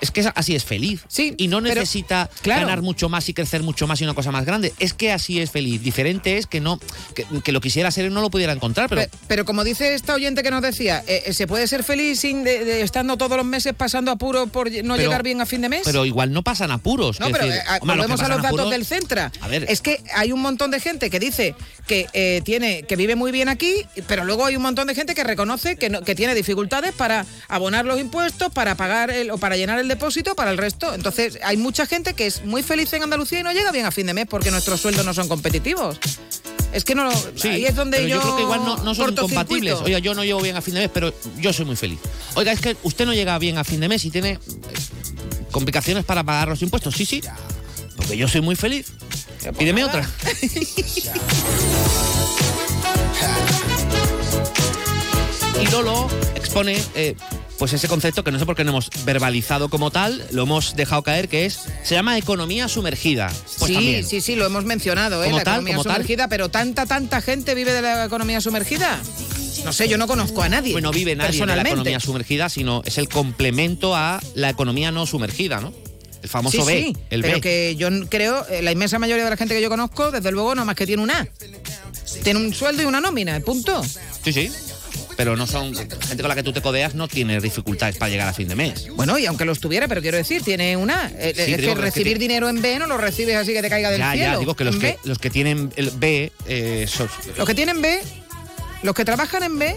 es que así es feliz. Sí, y no pero- necesita claro. ganar mucho más y crecer mucho más y una cosa más grande. Es que así es feliz. Diferente es que no que, que lo quisiera ser y no lo pudiera encontrar, pero Pe- Pero como dice esta oyente que nos decía, eh, eh, ¿se puede ser feliz sin de- de- estando todos los meses pasando apuro por no llegar bien a fin de mes? pero igual no pasan apuros. No, pero decir, eh, hombre, los que volvemos a los datos apuros- del Centra. A ver. Es que hay un montón de gente que dice que eh, tiene que vive muy bien aquí, pero luego hay un montón de gente que reconoce que, no- que tiene dificultades para abonar los impuestos, para pagar el, o para llenar el depósito, para el resto. Entonces, hay mucha gente que es muy feliz en Andalucía y no llega bien a fin de mes porque nuestros sueldos no son competitivos. Es que no Sí, ahí es donde yo, creo que igual no, no son incompatibles. Oiga, yo no llego bien a fin de mes, pero yo soy muy feliz. Oiga, es que usted no llega bien a fin de mes y tiene eh, complicaciones para pagar los impuestos. Sí, sí. Porque yo soy muy feliz. Pídeme otra. <laughs> y Lolo expone eh, pues ese concepto que no sé por qué no hemos verbalizado como tal, lo hemos dejado caer, que es se llama economía sumergida. Pues sí, también. sí, sí, lo hemos mencionado, ¿eh? La tal, economía tal. sumergida, pero tanta, tanta gente vive de la economía sumergida. No sé, yo no conozco a nadie. Pues no vive nadie de la economía sumergida, sino es el complemento a la economía no sumergida, ¿no? El famoso sí, B, sí, el pero B. que yo creo, eh, la inmensa mayoría de la gente que yo conozco, desde luego, no más que tiene un A. Tiene un sueldo y una nómina, punto. Sí, sí. Pero no son. Gente con la que tú te codeas no tiene dificultades para llegar a fin de mes. Bueno, y aunque los tuviera, pero quiero decir, tiene una. Eh, Sí, es que recibir dinero en B no lo recibes así que te caiga del Ya, cielo. ya, digo que los, que B, los que tienen el B eh, son- los que tienen B, los que trabajan en B,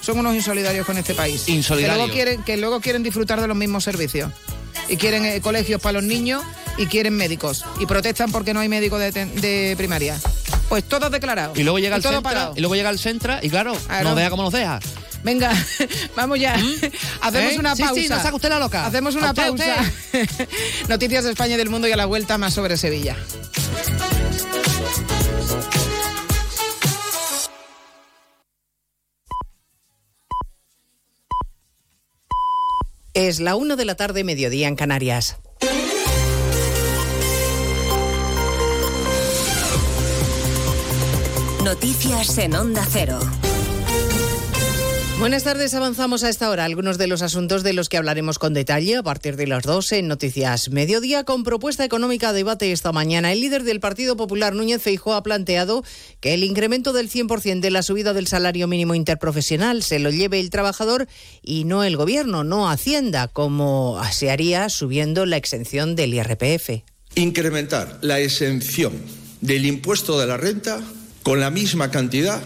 son unos insolidarios con este país. Insolidarios. Que luego quieren, que luego quieren disfrutar de los mismos servicios. Y quieren eh, colegios para los niños y quieren médicos y protestan porque no hay médico de, ten- de primaria. Pues todo declarado. Y luego llega el Centra, parado. y luego llega el Centra, y claro, Claro. nos deja como nos deja. Venga, <laughs> vamos ya. <laughs> Hacemos ¿Eh? una pausa. sí, no usted la loca. Hacemos una usted, pausa. <laughs> Noticias de España y del mundo y a la vuelta más sobre Sevilla. Es la 1 de la tarde, mediodía en Canarias. Noticias en Onda Cero. Buenas tardes, avanzamos a esta hora algunos de los asuntos de los que hablaremos con detalle a partir de las 12 en Noticias Mediodía con propuesta económica a debate esta mañana. El líder del Partido Popular, Núñez Feijóo, ha planteado que el incremento del 100% de la subida del salario mínimo interprofesional se lo lleve el trabajador y no el gobierno, no Hacienda, como se haría subiendo la exención del IRPF. incrementar la exención del impuesto de la renta con la misma cantidad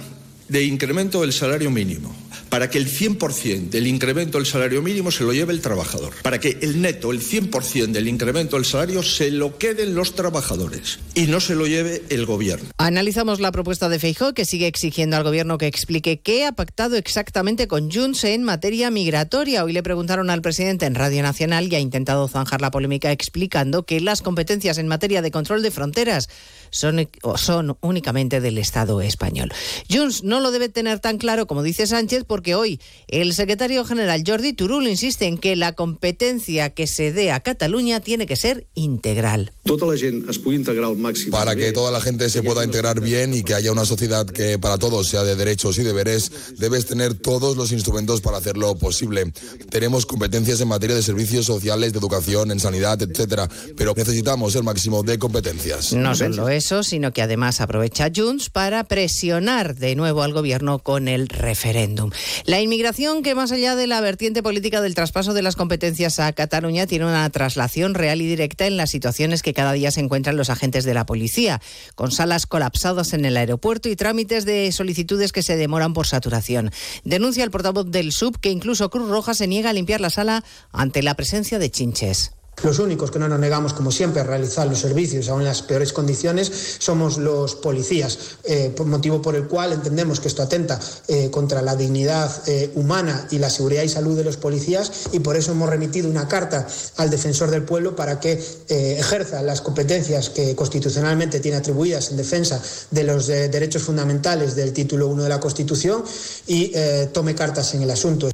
de incremento del salario mínimo, para que el 100% del incremento del salario mínimo se lo lleve el trabajador, para que el neto, el 100% del incremento del salario se lo queden los trabajadores y no se lo lleve el gobierno. Analizamos la propuesta de Feijóo que sigue exigiendo al gobierno que explique qué ha pactado exactamente con Junts en materia migratoria. Hoy le preguntaron al presidente en Radio Nacional y ha intentado zanjar la polémica explicando que las competencias en materia de control de fronteras son, o son únicamente del Estado español. Junts no lo debe tener tan claro como dice Sánchez porque hoy el secretario general Jordi Turul insiste en que la competencia que se dé a Cataluña tiene que ser integral. Tota la gent es pugui integrar al màxim. Para que toda la gente se pueda integrar bien y que haya una sociedad que para todos sea de derechos y deberes, debes tener todos los instrumentos para hacerlo posible. Tenemos competencias en materia de servicios sociales, de educación, en sanidad, etcétera, pero necesitamos el máximo de competencias. No solo eso, sino que además aprovecha Junts para presionar de nuevo al gobierno con el referéndum. La inmigración, que más allá de la vertiente política del traspaso de las competencias a Cataluña, tiene una traslación real y directa en las situaciones que cada día se encuentran los agentes de la policía, con salas colapsadas en el aeropuerto y trámites de solicitudes que se demoran por saturación. Denuncia el portavoz del SUB que incluso Cruz Roja se niega a limpiar la sala ante la presencia de chinches. Los únicos que no nos negamos, como siempre, a realizar los servicios aún en las peores condiciones somos los policías, eh, motivo por el cual entendemos que esto atenta eh, contra la dignidad eh, humana y la seguridad y salud de los policías y por eso hemos remitido una carta al defensor del pueblo para que ejerza las competencias que constitucionalmente tiene atribuidas en defensa de los derechos fundamentales del título 1 de la Constitución y tome cartas en el asunto.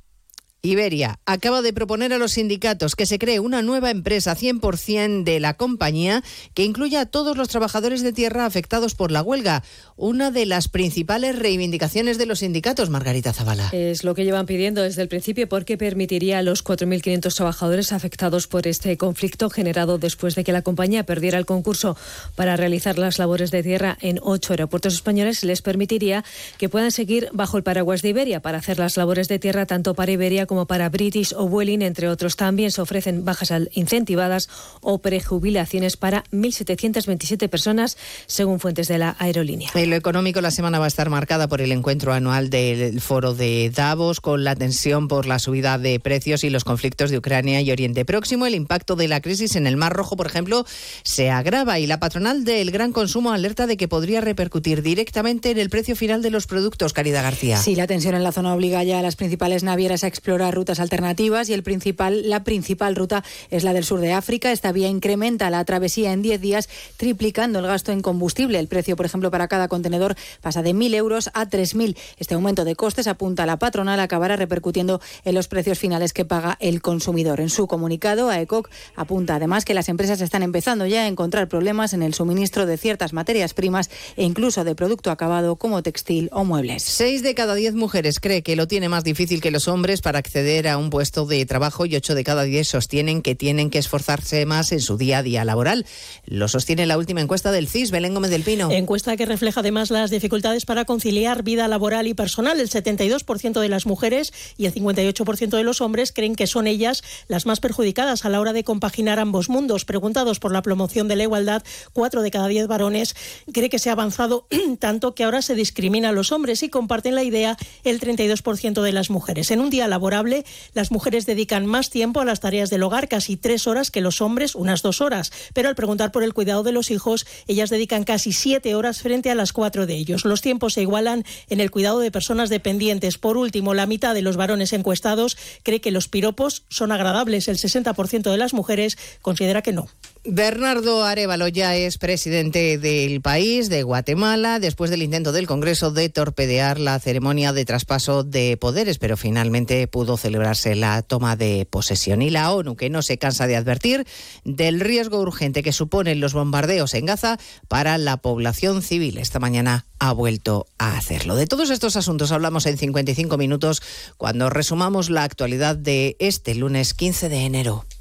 Iberia acaba de proponer a los sindicatos que se cree una nueva empresa 100% de la compañía que incluya a todos los trabajadores de tierra afectados por la huelga, una de las principales reivindicaciones de los sindicatos, Margarita Zavala. Es lo que llevan pidiendo desde el principio porque permitiría a los 4.500 trabajadores afectados por este conflicto generado después de que la compañía perdiera el concurso para realizar las labores de tierra en ocho aeropuertos españoles, les permitiría que puedan seguir bajo el paraguas de Iberia para hacer las labores de tierra tanto para Iberia como para British o Vueling, entre otros. También se ofrecen bajas incentivadas o prejubilaciones para 1.727 personas, según fuentes de la aerolínea. En lo económico, la semana va a estar marcada por el encuentro anual del foro de Davos, con la tensión por la subida de precios y los conflictos de Ucrania y Oriente Próximo. El impacto de la crisis en el Mar Rojo, por ejemplo, se agrava y la patronal del gran consumo alerta de que podría repercutir directamente en el precio final de los productos. Caridad García. Sí, la tensión en la zona obliga ya a las principales navieras a explorar rutas alternativas y el principal, la principal ruta es la del sur de África. Esta vía incrementa la travesía en 10 días, triplicando el gasto en combustible. El precio, por ejemplo, para cada contenedor pasa de 1.000 euros a 3.000. Este aumento de costes, apunta la patronal, acabará repercutiendo en los precios finales que paga el consumidor. En su comunicado, AECOC apunta además que las empresas están empezando ya a encontrar problemas en el suministro de ciertas materias primas e incluso de producto acabado como textil o muebles. Seis de cada diez mujeres cree que lo tiene más difícil que los hombres para acceder a un puesto de trabajo y ocho de cada diez sostienen que tienen que esforzarse más en su día a día laboral. Lo sostiene la última encuesta del CIS, Belén Gómez del Pino. Encuesta que refleja además las dificultades para conciliar vida laboral y personal. El 72% de las mujeres y el 58% de los hombres creen que son ellas las más perjudicadas a la hora de compaginar ambos mundos. Preguntados por la promoción de la igualdad, cuatro de cada diez varones cree que se ha avanzado <clears throat> tanto que ahora se discrimina a los hombres y comparten la idea el 32% de las mujeres. En un día laborable Las mujeres dedican más tiempo a las tareas del hogar, casi tres horas que los hombres, unas dos horas. Pero al preguntar por el cuidado de los hijos, ellas dedican casi siete horas frente a las cuatro de ellos. Los tiempos se igualan en el cuidado de personas dependientes. Por último, la mitad de los varones encuestados cree que los piropos son agradables. El 60% de las mujeres considera que no. Bernardo Arevalo ya es presidente del país, de Guatemala, después del intento del Congreso de torpedear la ceremonia de traspaso de poderes, pero finalmente pudo celebrarse la toma de posesión. Y la ONU, que no se cansa de advertir del riesgo urgente que suponen los bombardeos en Gaza para la población civil. Esta mañana ha vuelto a hacerlo. De todos estos asuntos hablamos en 55 minutos cuando resumamos la actualidad de este lunes 15 de enero.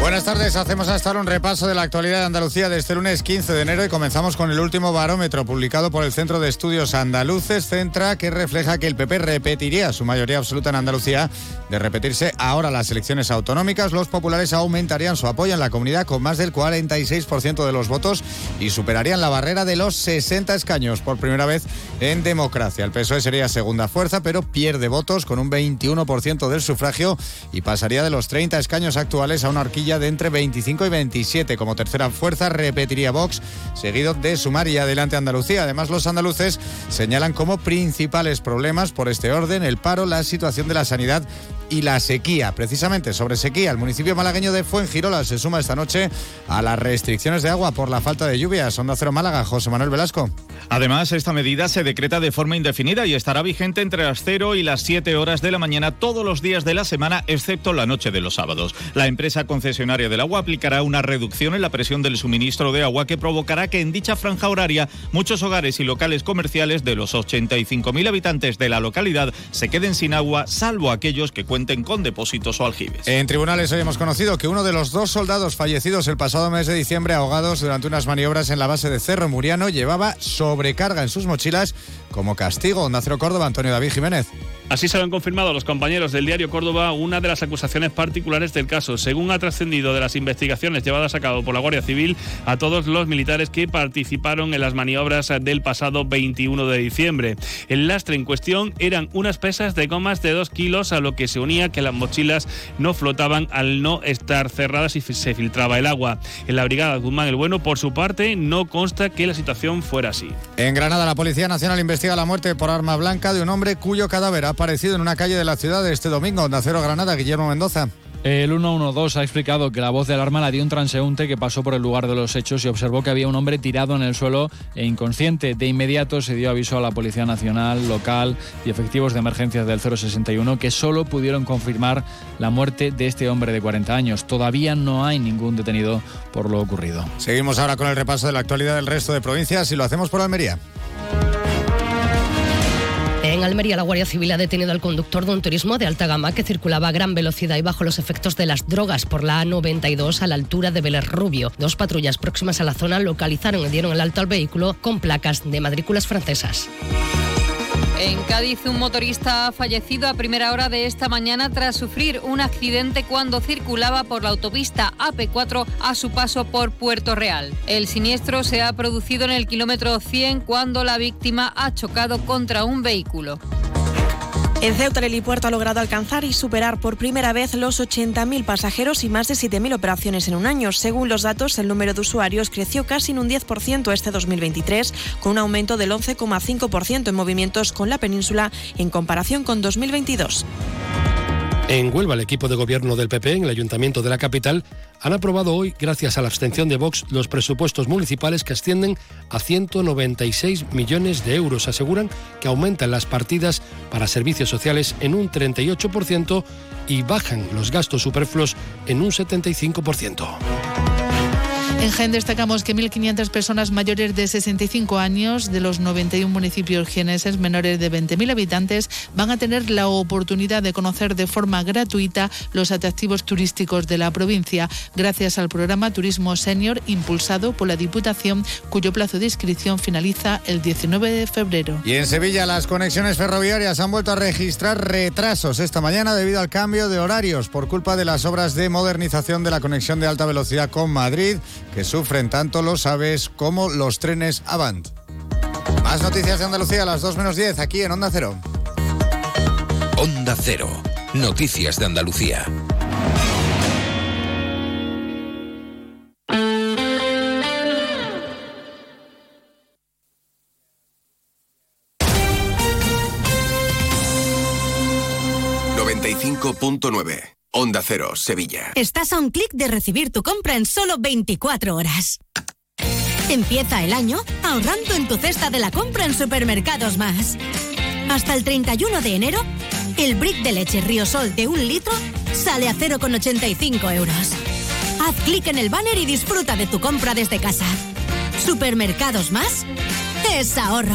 Buenas tardes, hacemos hasta ahora un repaso de la actualidad de Andalucía de este lunes 15 de enero y comenzamos con el último barómetro publicado por el Centro de Estudios Andaluces, Centra, que refleja que el PP repetiría su mayoría absoluta en Andalucía. De repetirse ahora las elecciones autonómicas, los populares aumentarían su apoyo en la comunidad con más del 46% de los votos y superarían la barrera de los 60 escaños por primera vez en democracia. El PSOE sería segunda fuerza, pero pierde votos con un 21% del sufragio y pasaría de los 30 escaños actuales a una horquilla de entre 25 y 27. Como tercera fuerza repetiría Vox, seguido de Sumar y adelante Andalucía. Además, los andaluces señalan como principales problemas por este orden el paro, la situación de la sanidad y la sequía. Precisamente sobre sequía, el municipio malagueño de Fuengirola se suma esta noche a las restricciones de agua por la falta de lluvias. Onda Cero Málaga, José Manuel Velasco. Además, esta medida se decreta de forma indefinida y estará vigente entre las 0 y las 7 horas de la mañana todos los días de la semana, excepto la noche de los sábados. La empresa concesionaria del agua aplicará una reducción en la presión del suministro de agua que provocará que en dicha franja horaria muchos hogares y locales comerciales de los 85.000 habitantes de la localidad se queden sin agua, salvo aquellos que En tribunales hoy hemos conocido que uno de los dos soldados fallecidos el pasado mes de diciembre ahogados durante unas maniobras en la base de Cerro Muriano llevaba sobrecarga en sus mochilas como castigo. Onda Cero Córdoba, Antonio David Jiménez. Así se lo han confirmado los compañeros del diario Córdoba una de las acusaciones particulares del caso, según ha trascendido de las investigaciones llevadas a cabo por la Guardia Civil a todos los militares que participaron en las maniobras del pasado 21 de diciembre. El lastre en cuestión eran unas pesas de gomas de 2 kilos, a lo que se unía que las mochilas no flotaban al no estar cerradas y se filtraba el agua. En la brigada Guzmán el Bueno, por su parte, no consta que la situación fuera así. En Granada, la Policía Nacional investiga la muerte por arma blanca de un hombre cuyo cadáver ha aparecido en una calle de la ciudad este domingo. Nacero Granada, Guillermo Mendoza. El 112 ha explicado que la voz de alarma la dio un transeúnte que pasó por el lugar de los hechos y observó que había un hombre tirado en el suelo e inconsciente. De inmediato se dio aviso a la Policía Nacional, local y efectivos de emergencias del 061 que solo pudieron confirmar la muerte de este hombre de 40 años. Todavía no hay ningún detenido por lo ocurrido. Seguimos ahora con el repaso de la actualidad del resto de provincias y lo hacemos por Almería. En Almería, la Guardia Civil ha detenido al conductor de un turismo de alta gama que circulaba a gran velocidad y bajo los efectos de las drogas por la A92 a la altura de Vélez Rubio. Dos patrullas próximas a la zona localizaron y dieron el alto al vehículo con placas de matrículas francesas. En Cádiz, un motorista ha fallecido a primera hora de esta mañana tras sufrir un accidente cuando circulaba por la autopista AP4 a su paso por Puerto Real. El siniestro se ha producido en el kilómetro 100 cuando la víctima ha chocado contra un vehículo. En Ceuta, el helipuerto ha logrado alcanzar y superar por primera vez los 80.000 pasajeros y más de 7.000 operaciones en un año. Según los datos, el número de usuarios creció casi en un 10% este 2023, con un aumento del 11,5% en movimientos con la península en comparación con 2022. En Huelva, el equipo de gobierno del PP en el ayuntamiento de la capital han aprobado hoy, gracias a la abstención de Vox, los presupuestos municipales que ascienden a 196 millones de euros. Aseguran que aumentan las partidas para servicios sociales en un 38% y bajan los gastos superfluos en un 75%. En Jaén destacamos que 1.500 personas mayores de 65 años de los 91 municipios jieneses menores de 20.000 habitantes van a tener la oportunidad de conocer de forma gratuita los atractivos turísticos de la provincia gracias al programa Turismo Senior impulsado por la Diputación cuyo plazo de inscripción finaliza el 19 de febrero. Y en Sevilla las conexiones ferroviarias han vuelto a registrar retrasos esta mañana debido al cambio de horarios por culpa de las obras de modernización de la conexión de alta velocidad con Madrid que sufren tanto los aves como los trenes Avant. Más noticias de Andalucía a las 2 menos 10 aquí en Onda Cero. Onda Cero. Noticias de Andalucía. .9 Onda Cero, Sevilla. Estás a un clic de recibir tu compra en solo 24 horas. Empieza el año ahorrando en tu cesta de la compra en Supermercados Más. Hasta el 31 de enero, el brick de leche Riosol de un litro sale a 0,85 euros. Haz clic en el banner y disfruta de tu compra desde casa. Supermercados Más es ahorro.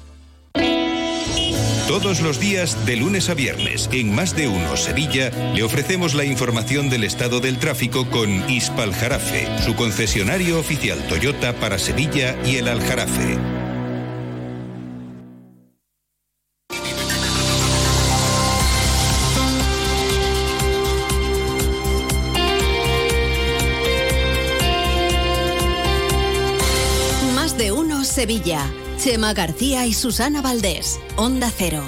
Todos los días, de lunes a viernes, en Más de Uno Sevilla, le ofrecemos la información del estado del tráfico con Ispal Jarafe, su concesionario oficial Toyota para Sevilla y el Aljarafe. Sevilla. Chema García y Susana Valdés. Onda Cero.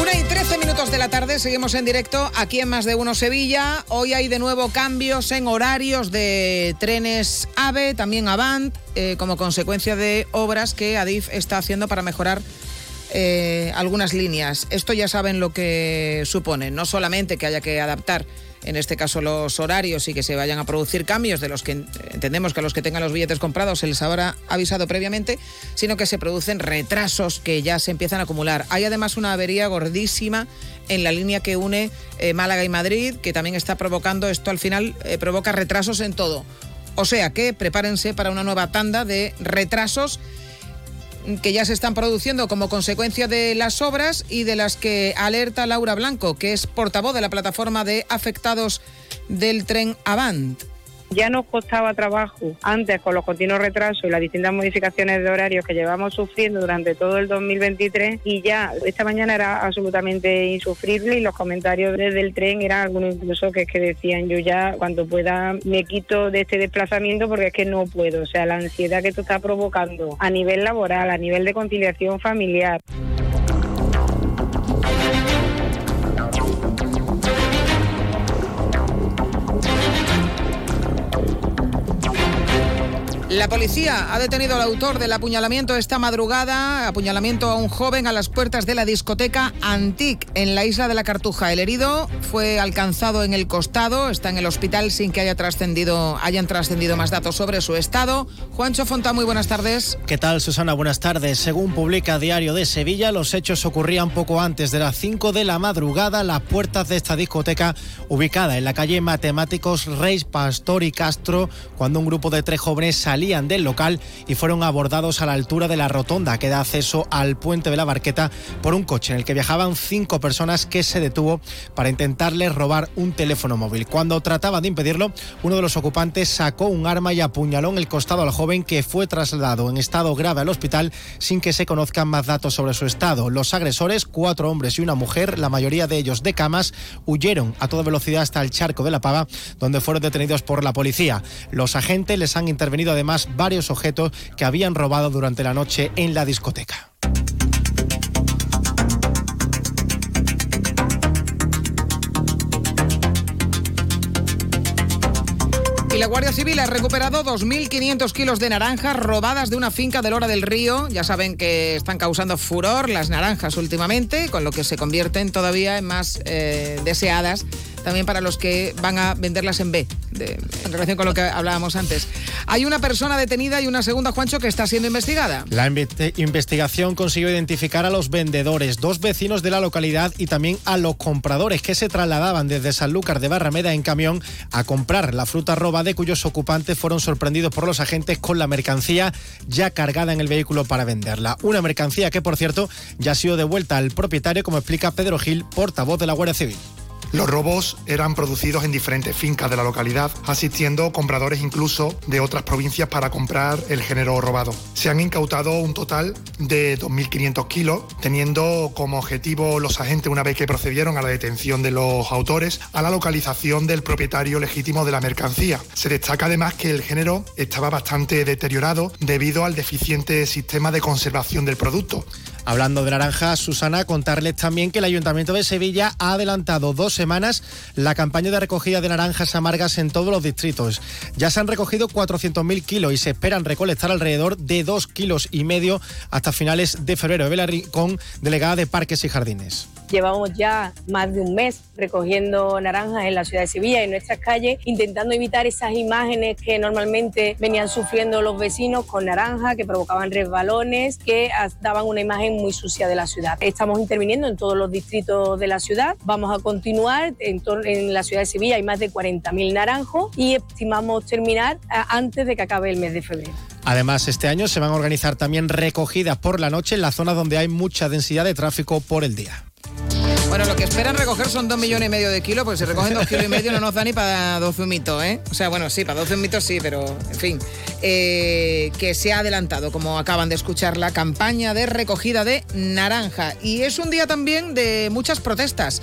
Una y 13 minutos de la tarde, seguimos en directo aquí en Más de Uno Sevilla. Hoy hay de nuevo cambios en horarios de trenes AVE, también Avant, eh, como consecuencia de obras que Adif está haciendo para mejorar eh, algunas líneas. Esto ya saben lo que supone, no solamente que haya que adaptar en este caso los horarios y que se vayan a producir cambios de los que entendemos que a los que tengan los billetes comprados se les habrá avisado previamente, sino que se producen retrasos que ya se empiezan a acumular. Hay además una avería gordísima en la línea que une eh, Málaga y Madrid, que también está provocando, esto al final eh, provoca retrasos en todo. O sea que prepárense para una nueva tanda de retrasos que ya se están produciendo como consecuencia de las obras y de las que alerta Laura Blanco, que es portavoz de la plataforma de afectados del tren Avant. Ya nos costaba trabajo antes con los continuos retrasos y las distintas modificaciones de horarios que llevamos sufriendo durante todo el 2023 y ya esta mañana era absolutamente insufrible y los comentarios desde el tren eran algunos incluso que, que decían yo ya cuando pueda me quito de este desplazamiento porque es que no puedo. O sea, la ansiedad que esto está provocando a nivel laboral, a nivel de conciliación familiar. La policía ha detenido al autor del apuñalamiento esta madrugada, apuñalamiento a un joven a las puertas de la discoteca Antique en la isla de la Cartuja. El herido fue alcanzado en el costado, está en el hospital sin que haya trascendido, hayan trascendido más datos sobre su estado. Juancho Fonta, muy buenas tardes. ¿Qué tal, Susana? Buenas tardes. Según publica Diario de Sevilla, los hechos ocurrían poco antes de las 5 de la madrugada las puertas de esta discoteca ubicada en la calle Matemáticos Reis Pastor y Castro, cuando un grupo de tres jóvenes salían del local y fueron abordados a la altura de la rotonda que da acceso al puente de la Barqueta por un coche en el que viajaban cinco personas que se detuvo para intentarles robar un teléfono móvil. Cuando trataban de impedirlo, uno de los ocupantes sacó un arma y apuñaló en el costado al joven que fue trasladado en estado grave al hospital sin que se conozcan más datos sobre su estado. Los agresores, cuatro hombres y una mujer, la mayoría de ellos de camas, huyeron a toda velocidad hasta el charco de la Pava, donde fueron detenidos por la policía. Los agentes les han intervenido además varios objetos que habían robado durante la noche en la discoteca. Y la Guardia Civil ha recuperado 2.500 kilos de naranjas robadas de una finca de Lora del Río. Ya saben que están causando furor las naranjas últimamente, con lo que se convierten todavía en más eh, deseadas también para los que van a venderlas en B, en relación con lo que hablábamos antes. Hay una persona detenida y una segunda, Juancho, que está siendo investigada. La investigación consiguió identificar a los vendedores, dos vecinos de la localidad y también a los compradores que se trasladaban desde Sanlúcar de Barrameda en camión a comprar la fruta roba de cuyos ocupantes fueron sorprendidos por los agentes con la mercancía ya cargada en el vehículo para venderla. Una mercancía que, por cierto, ya ha sido devuelta al propietario, como explica Pedro Gil, portavoz de la Guardia Civil. Los robos eran producidos en diferentes fincas de la localidad, asistiendo compradores incluso de otras provincias para comprar el género robado. Se han incautado un total de 2.500 kilos, teniendo como objetivo los agentes, una vez que procedieron a la detención de los autores, a la localización del propietario legítimo de la mercancía. Se destaca además que el género estaba bastante deteriorado debido al deficiente sistema de conservación del producto. Hablando de naranjas, Susana, contarles también que el Ayuntamiento de Sevilla ha adelantado dos semanas la campaña de recogida de naranjas amargas en todos los distritos. Ya se han recogido 400.000 kilos y se esperan recolectar alrededor de 2 kilos y medio hasta finales de febrero. Vela Rincón, delegada de Parques y Jardines. Llevamos ya más de un mes recogiendo naranjas en la ciudad de Sevilla en nuestras calles, intentando evitar esas imágenes que normalmente venían sufriendo los vecinos con naranja, que provocaban resbalones, que daban una imagen muy sucia de la ciudad. Estamos interviniendo en todos los distritos de la ciudad. Vamos a continuar. En, en la ciudad de Sevilla hay más de 40.000 naranjos y estimamos terminar antes de que acabe el mes de febrero. Además, este año se van a organizar también recogidas por la noche en la zona donde hay mucha densidad de tráfico por el día. Bueno, lo que esperan recoger son dos millones y medio de kilos, porque si recogen dos kilos y medio no nos da ni para 12 humitos, ¿eh? O sea, bueno, sí, para 12 humitos sí, pero en fin. Eh, que se ha adelantado, como acaban de escuchar, la campaña de recogida de naranja. Y es un día también de muchas protestas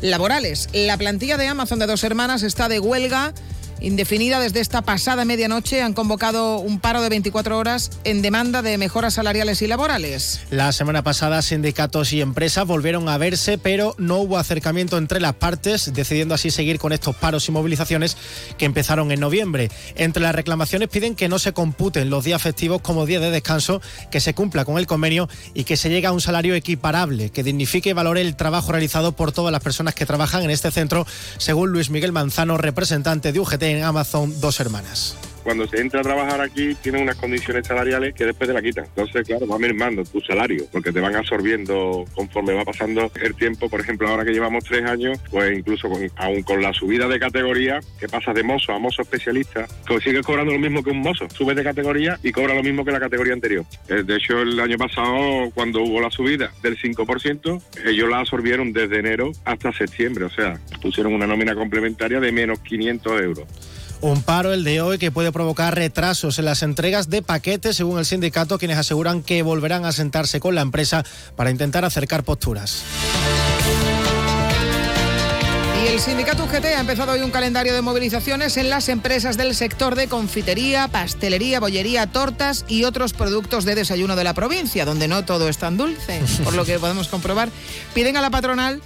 laborales. La plantilla de Amazon de dos hermanas está de huelga indefinida desde esta pasada medianoche han convocado un paro de 24 horas en demanda de mejoras salariales y laborales. La semana pasada sindicatos y empresas volvieron a verse, pero no hubo acercamiento entre las partes, decidiendo así seguir con estos paros y movilizaciones que empezaron en noviembre. Entre las reclamaciones piden que no se computen los días festivos como días de descanso, que se cumpla con el convenio y que se llegue a un salario equiparable, que dignifique y valore el trabajo realizado por todas las personas que trabajan en este centro, según Luis Miguel Manzano, representante de UGT en Amazon Dos Hermanas cuando se entra a trabajar aquí tiene unas condiciones salariales que después te la quitan. Entonces, claro, va mermando tu salario, porque te van absorbiendo conforme va pasando el tiempo. Por ejemplo, ahora que llevamos tres años, pues incluso con, aún con la subida de categoría, que pasas de mozo a mozo especialista, consigues cobrando lo mismo que un mozo. Subes de categoría y cobra lo mismo que la categoría anterior. Eh, de hecho, el año pasado, cuando hubo la subida del 5%, ellos la absorbieron desde enero hasta septiembre. O sea, pusieron una nómina complementaria de menos 500 euros. Un paro el de hoy que puede provocar retrasos en las entregas de paquetes, según el sindicato, quienes aseguran que volverán a sentarse con la empresa para intentar acercar posturas. Y el sindicato UGT ha empezado hoy un calendario de movilizaciones en las empresas del sector de confitería, pastelería, bollería, tortas y otros productos de desayuno de la provincia, donde no todo es tan dulce, <laughs> por lo que podemos comprobar. Piden a la patronal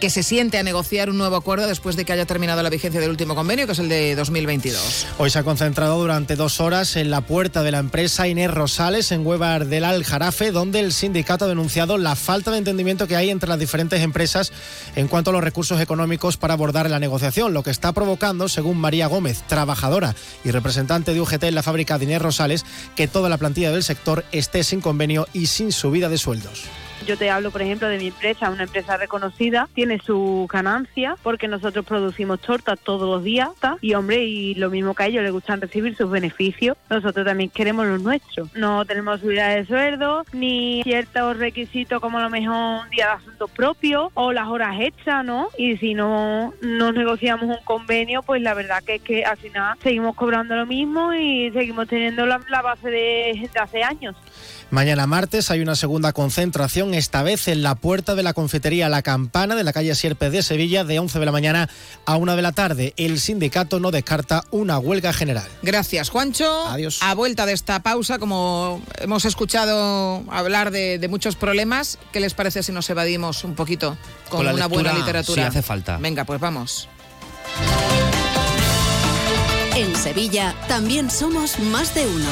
que se siente a negociar un nuevo acuerdo después de que haya terminado la vigencia del último convenio, que es el de 2022. Hoy se ha concentrado durante dos horas en la puerta de la empresa Inés Rosales en Huevar del Aljarafe, donde el sindicato ha denunciado la falta de entendimiento que hay entre las diferentes empresas en cuanto a los recursos económicos para abordar la negociación, lo que está provocando, según María Gómez, trabajadora y representante de UGT en la fábrica de Inés Rosales, que toda la plantilla del sector esté sin convenio y sin subida de sueldos. Yo te hablo, por ejemplo, de mi empresa, una empresa reconocida, tiene su ganancia porque nosotros producimos tortas todos los días y, hombre, y lo mismo que a ellos les gustan recibir sus beneficios, nosotros también queremos los nuestros. No tenemos subida de sueldo ni ciertos requisitos como a lo mejor un día de asuntos propios o las horas extras, ¿no? Y si no nos negociamos un convenio, pues la verdad que es que al final seguimos cobrando lo mismo y seguimos teniendo la, base de hace años. Mañana martes hay una segunda concentración, esta vez en la puerta de la confitería La Campana de la calle Sierpes de Sevilla, de 11 de la mañana a 1 de la tarde. El sindicato no descarta una huelga general. Gracias, Juancho. Adiós. A vuelta de esta pausa, como hemos escuchado hablar de, de muchos problemas, ¿qué les parece si nos evadimos un poquito con, Con la una buena literatura? sí, hace falta. Venga, pues vamos. En Sevilla también somos más de uno.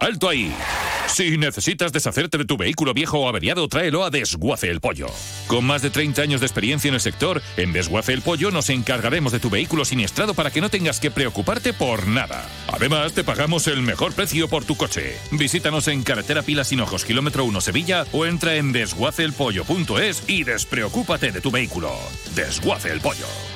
¡Alto ahí! Si necesitas deshacerte de tu vehículo viejo o averiado, tráelo a Desguace el Pollo. Con más de 30 años de experiencia en el sector, en Desguace el Pollo nos encargaremos de tu vehículo siniestrado para que no tengas que preocuparte por nada. Además, te pagamos el mejor precio por tu coche. Visítanos en Carretera Pilas Hinojos, kilómetro 1 Sevilla o entra en desguaceelpollo.es y despreocúpate de tu vehículo. Desguace el Pollo.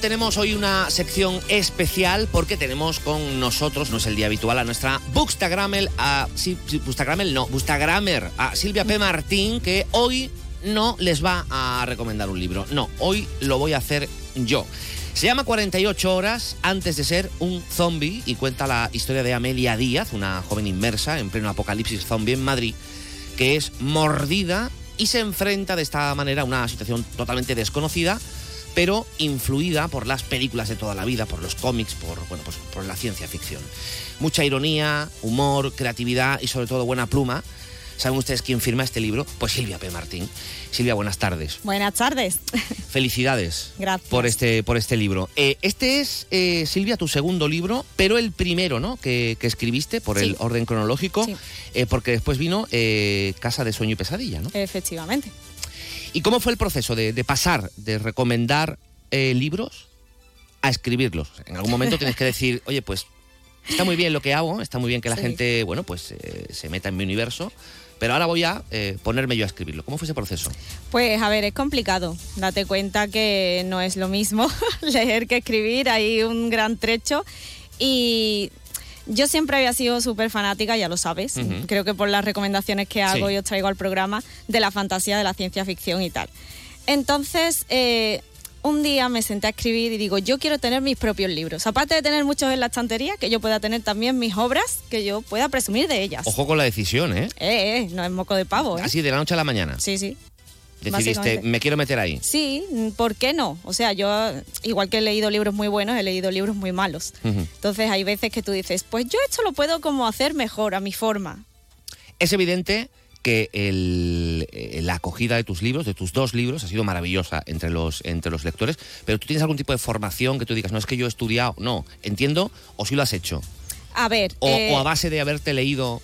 Tenemos hoy una sección especial porque tenemos con nosotros, no es el día habitual, a nuestra Buxtagramel, a, sí, no, a Silvia P. Martín, que hoy no les va a recomendar un libro. No, hoy lo voy a hacer yo. Se llama 48 horas antes de ser un zombie y cuenta la historia de Amelia Díaz, una joven inmersa en pleno apocalipsis zombie en Madrid, que es mordida y se enfrenta de esta manera a una situación totalmente desconocida, pero influida por las películas de toda la vida, por los cómics, por, bueno, pues por la ciencia ficción. Mucha ironía, humor, creatividad y sobre todo buena pluma. ¿Saben ustedes quién firma este libro? Pues Silvia P. Martín. Silvia, buenas tardes. Buenas tardes. <laughs> Felicidades Gracias. por este, por este libro. Eh, este es, eh, Silvia, tu segundo libro, pero el primero, ¿no? Que, que escribiste por Sí. el orden cronológico, Sí. eh, porque después vino Casa de Sueño y Pesadilla, ¿no? Efectivamente. ¿Y cómo fue el proceso de, de pasar de recomendar eh, libros a escribirlos? En algún momento tienes que decir, oye, pues está muy bien lo que hago, está muy bien que la Sí. gente, bueno, pues eh, se meta en mi universo, pero ahora voy a eh, ponerme yo a escribirlo. ¿Cómo fue ese proceso? Pues a ver, es complicado. Date cuenta que no es lo mismo <laughs> leer que escribir, hay un gran trecho. Y yo siempre había sido súper fanática, ya lo sabes, creo que por las recomendaciones que hago Sí. y os traigo al programa, de la fantasía, de la ciencia ficción y tal. Entonces, eh, un día me senté a escribir y digo, yo quiero tener mis propios libros. Aparte de tener muchos en la estantería, que yo pueda tener también mis obras, que yo pueda presumir de ellas. Ojo con la decisión, ¿eh? Eh, eh, no es moco de pavo, ¿eh? Así de la noche a la mañana. Sí, sí. Decidiste, me quiero meter ahí. Sí, ¿por qué no? O sea, yo, igual que he leído libros muy buenos, he leído libros muy malos. Entonces hay veces que tú dices, pues yo esto lo puedo como hacer mejor, a mi forma. Es evidente que el- eh, la acogida de tus libros, de tus dos libros, ha sido maravillosa entre los, entre los lectores, pero tú tienes algún tipo de formación que tú digas, no es que yo he estudiado, no, entiendo, o sí lo has hecho, A ver, o, eh, o a base de haberte leído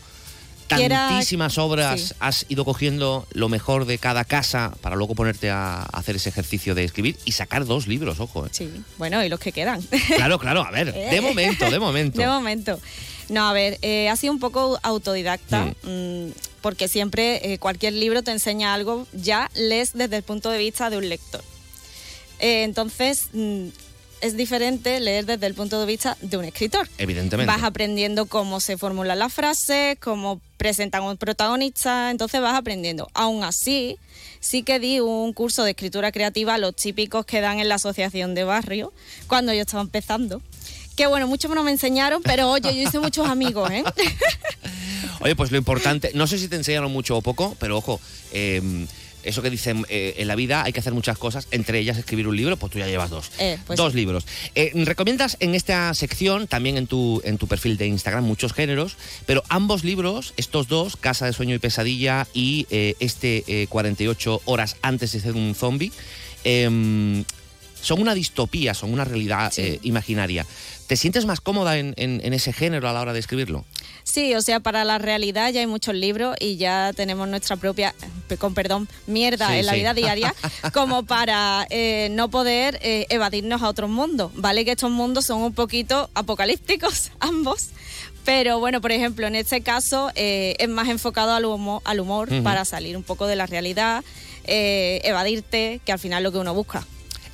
quiera- tantísimas obras, sí. has ido cogiendo lo mejor de cada casa para luego ponerte a hacer ese ejercicio de escribir y sacar dos libros, ojo. eh. Sí, bueno, y los que quedan. Claro, claro, a ver, de <laughs> momento, de momento. De momento. No, a ver, eh, ha sido un poco autodidacta, mm, porque siempre eh, cualquier libro te enseña algo, ya lees desde el punto de vista de un lector. Eh, entonces, mm, es diferente leer desde el punto de vista de un escritor. Evidentemente. Vas aprendiendo cómo se formulan las frases, cómo presentan un protagonista, entonces vas aprendiendo. Aún así, sí que di un curso de escritura creativa, los típicos que dan en la asociación de barrio, cuando yo estaba empezando. Que bueno, muchos no me enseñaron, pero oye, yo hice muchos amigos, ¿eh? <laughs> Oye, pues lo importante, no sé si te enseñaron mucho o poco, pero ojo, eh, eso que dicen eh, en la vida hay que hacer muchas cosas, entre ellas escribir un libro, pues tú ya llevas dos. Eh, pues dos sí. libros. Eh, recomiendas en esta sección, también en tu, en tu perfil de Instagram, muchos géneros, pero ambos libros, estos dos, Casa de Sueño y Pesadilla y eh, este eh, 48 horas antes de ser un zombie, em, son una distopía, son una realidad eh, imaginaria. ¿Te sientes más cómoda en, en- en ese género a la hora de escribirlo? Sí, o sea, para la realidad ya hay muchos libros y ya tenemos nuestra propia, con perdón, mierda Sí, en la sí. vida diaria, <laughs> como para eh, no poder eh, evadirnos a otros mundos. Vale que estos mundos son un poquito apocalípticos, <laughs> ambos. Pero bueno, por ejemplo, en este caso eh, es más enfocado al humor, al humor para salir un poco de la realidad, eh, evadirte, que al final es lo que uno busca.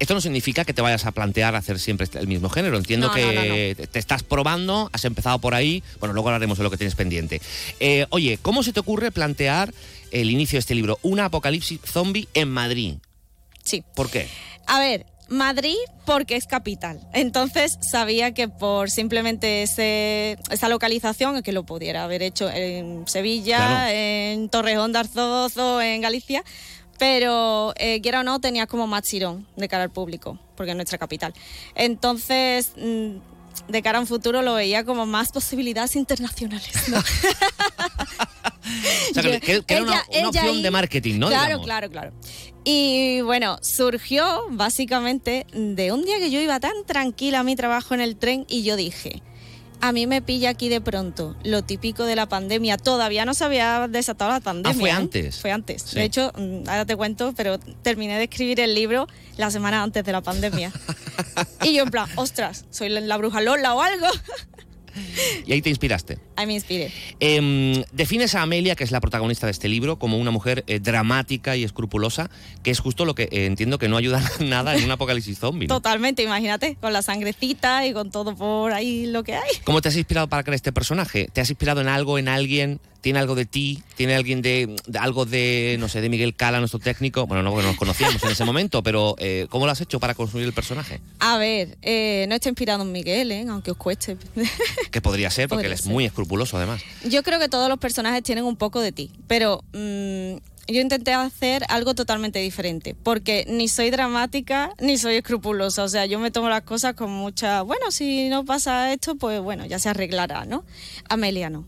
Esto no significa que te vayas a plantear hacer siempre el mismo género. Entiendo No, que te estás probando, has empezado por ahí. Bueno, luego hablaremos de lo que tienes pendiente. Eh, oye, ¿cómo se te ocurre plantear el inicio de este libro? Una apocalipsis zombie en Madrid. Sí. ¿Por qué? A ver, Madrid porque es capital. Entonces sabía que por simplemente ese, esa localización, que lo pudiera haber hecho en Sevilla, Claro. en Torrejón de Arzoz o en Galicia, pero eh, quiera o no tenía como más tirón de cara al público, porque es nuestra capital. Entonces, mm, de cara a un futuro lo veía como más posibilidades internacionales. ¿no? <laughs> O sea, que, que- que era una, opción de marketing, ¿no? Claro, Digamos. claro, claro. Y bueno, surgió básicamente de un día que yo iba tan tranquila a mi trabajo en el tren y yo dije, a mí me pilla aquí de pronto lo típico de la pandemia. Todavía no se había desatado la pandemia. fue ¿eh? antes. Fue antes. Sí. De hecho, mm, ahora te cuento, pero terminé de escribir el libro la semana antes de la pandemia. <laughs> y yo en plan, ostras, soy la bruja Lola o algo. <laughs> Y ahí te inspiraste. Ahí me inspiré. Em, defines a Amelia, que es la protagonista de este libro, como una mujer eh, dramática y escrupulosa, que es justo lo que eh, entiendo que no ayuda <laughs> nada en un apocalipsis zombie. ¿no? Totalmente, imagínate, con la sangrecita y con todo por ahí lo que hay. ¿Cómo te has inspirado para crear este personaje? ¿Te has inspirado en algo, en alguien? ¿Tiene algo de ti? ¿Tiene alguien de, de algo de, no sé, de Miguel Cala, nuestro técnico? Bueno, no porque no nos conocíamos en ese momento, pero eh, ¿cómo lo has hecho para construir el personaje? A ver, eh, no estoy inspirado en Miguel, ¿eh? aunque os cueste. <laughs> Que podría ser, porque Podría él es ser. muy escrupuloso además. Yo creo que todos los personajes tienen un poco de ti, pero mm, yo intenté hacer algo totalmente diferente, porque ni soy dramática ni soy escrupulosa, o sea, yo me tomo las cosas con mucha, bueno, si no pasa esto, pues bueno, ya se arreglará, ¿no? Amelia no.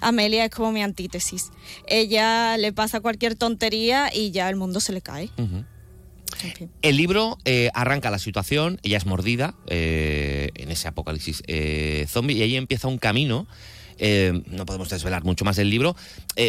Amelia es como mi antítesis. Ella le pasa cualquier tontería y ya el mundo se le cae. El libro eh, arranca la situación, ella es mordida eh, en ese apocalipsis eh, zombie y ahí empieza un camino. no podemos desvelar mucho más del libro,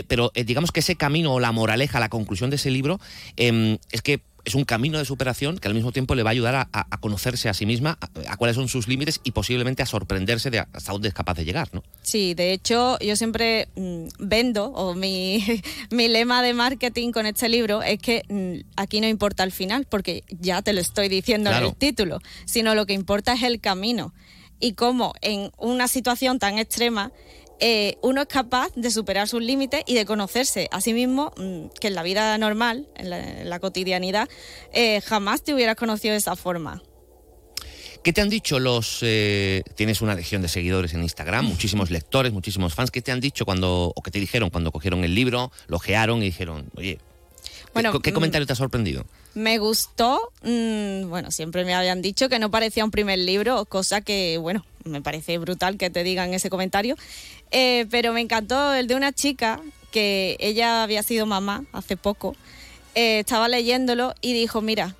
pero digamos que ese camino o la moraleja, la conclusión de ese libro eh, es que es un camino de superación que al mismo tiempo le va a ayudar a, conocerse a sí misma, a, a cuáles son sus límites y posiblemente a sorprenderse de hasta dónde es capaz de llegar, ¿no? Sí, de hecho, yo siempre mm, vendo, o mi, <laughs> mi lema de marketing con este libro es que mm, aquí no importa el final, porque ya te lo estoy diciendo en el título, sino lo que importa es el camino. Y cómo en una situación tan extrema eh, uno es capaz de superar sus límites y de conocerse a sí mismo, mm, que en la vida normal, en la, en la cotidianidad, eh, jamás te hubieras conocido de esa forma. ¿Qué te han dicho los... eh, tienes una legión de seguidores en Instagram, muchísimos lectores, muchísimos fans. ¿Qué te han dicho cuando... o qué te dijeron cuando cogieron el libro, lo ojearon y dijeron, oye, ¿qué- Bueno, ¿qué, mm, comentario te ha sorprendido? Me gustó, mm, bueno, siempre me habían dicho que no parecía un primer libro, cosa que, bueno, me parece brutal que te digan ese comentario, Eh, pero me encantó el de una chica que ella había sido mamá hace poco, eh, estaba leyéndolo y dijo, mira,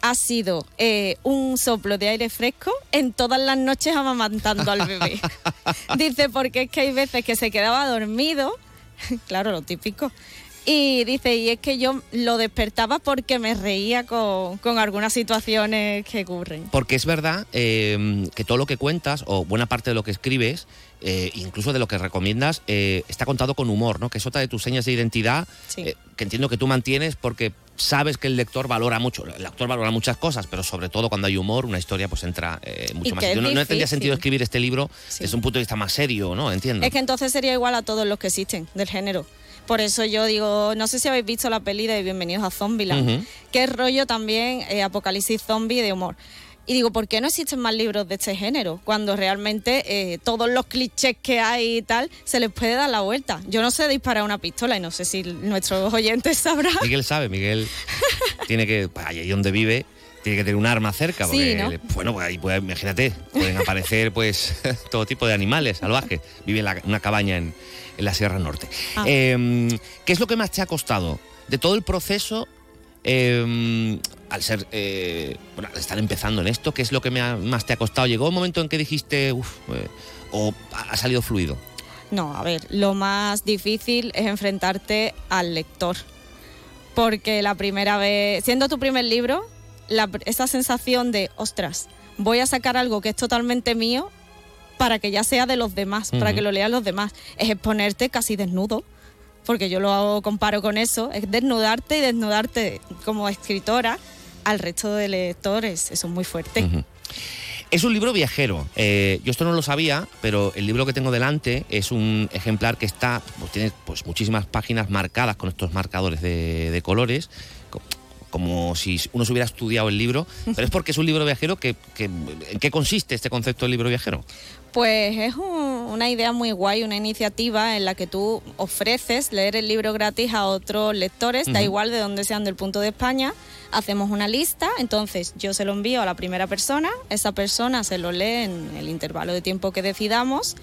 ha sido eh, un soplo de aire fresco en todas las noches amamantando al bebé. <laughs> Dice, porque es que hay veces que se quedaba dormido, <laughs> claro, lo típico. Y dice, y es que yo lo despertaba porque me reía con, con algunas situaciones que ocurren. Porque es verdad eh, que todo lo que cuentas, o buena parte de lo que escribes, eh, incluso de lo que recomiendas, eh, está contado con humor, ¿no? Que es otra de tus señas de identidad, Sí. eh, que entiendo que tú mantienes porque sabes que el lector valora mucho. El lector valora muchas cosas, pero sobre todo cuando hay humor, una historia pues entra eh, mucho Y más. No, no tendría sentido escribir este libro Sí. desde un punto de vista más serio, ¿no? Entiendo. Es que entonces sería igual a todos los que existen del género. Por eso yo digo, no sé si habéis visto la peli de Bienvenidos a Zombieland, que es rollo también eh, apocalipsis zombie de humor. Y digo, ¿por qué no existen más libros de este género? Cuando realmente eh, todos los clichés que hay y tal se les puede dar la vuelta. Yo no sé disparar una pistola y no sé si nuestros oyentes sabrán. Miguel sabe, Miguel tiene que, pues, ahí donde vive, tiene que tener un arma cerca, Sí, porque, ¿no? bueno, pues ahí puede, imagínate, pueden <laughs> aparecer pues <laughs> todo tipo de animales salvajes. Vive en la- una cabaña en, en la Sierra Norte. Ah. Eh, ¿Qué es lo que más te ha costado de todo el proceso? eh, al ser, eh, bueno, al estar empezando en esto, ¿qué es lo que me ha- más te ha costado? ¿Llegó un momento en que dijiste, uff, o ha salido fluido? No, a ver, lo más difícil es enfrentarte al lector. Porque la primera vez, siendo tu primer libro, la- esa sensación de, ostras, voy a sacar algo que es totalmente mío para que ya sea de los demás, para que lo lean los demás. Es exponerte casi desnudo, porque yo lo hago- comparo con eso, es desnudarte y desnudarte como escritora al resto de lectores. Eso es muy fuerte. Es un libro viajero. Eh, yo esto no lo sabía, pero el libro que tengo delante es un ejemplar que está, pues tiene pues muchísimas páginas marcadas con estos marcadores de, de colores, co- como si uno se hubiera estudiado el libro, pero es porque es un libro viajero que, que- ¿en qué consiste este concepto de libro viajero? Pues es un- una idea muy guay, una iniciativa en la que tú ofreces leer el libro gratis a otros lectores, da igual de dónde sean del punto de España. Hacemos una lista, entonces yo se lo envío a la primera persona, esa persona se lo lee en el intervalo de tiempo que decidamos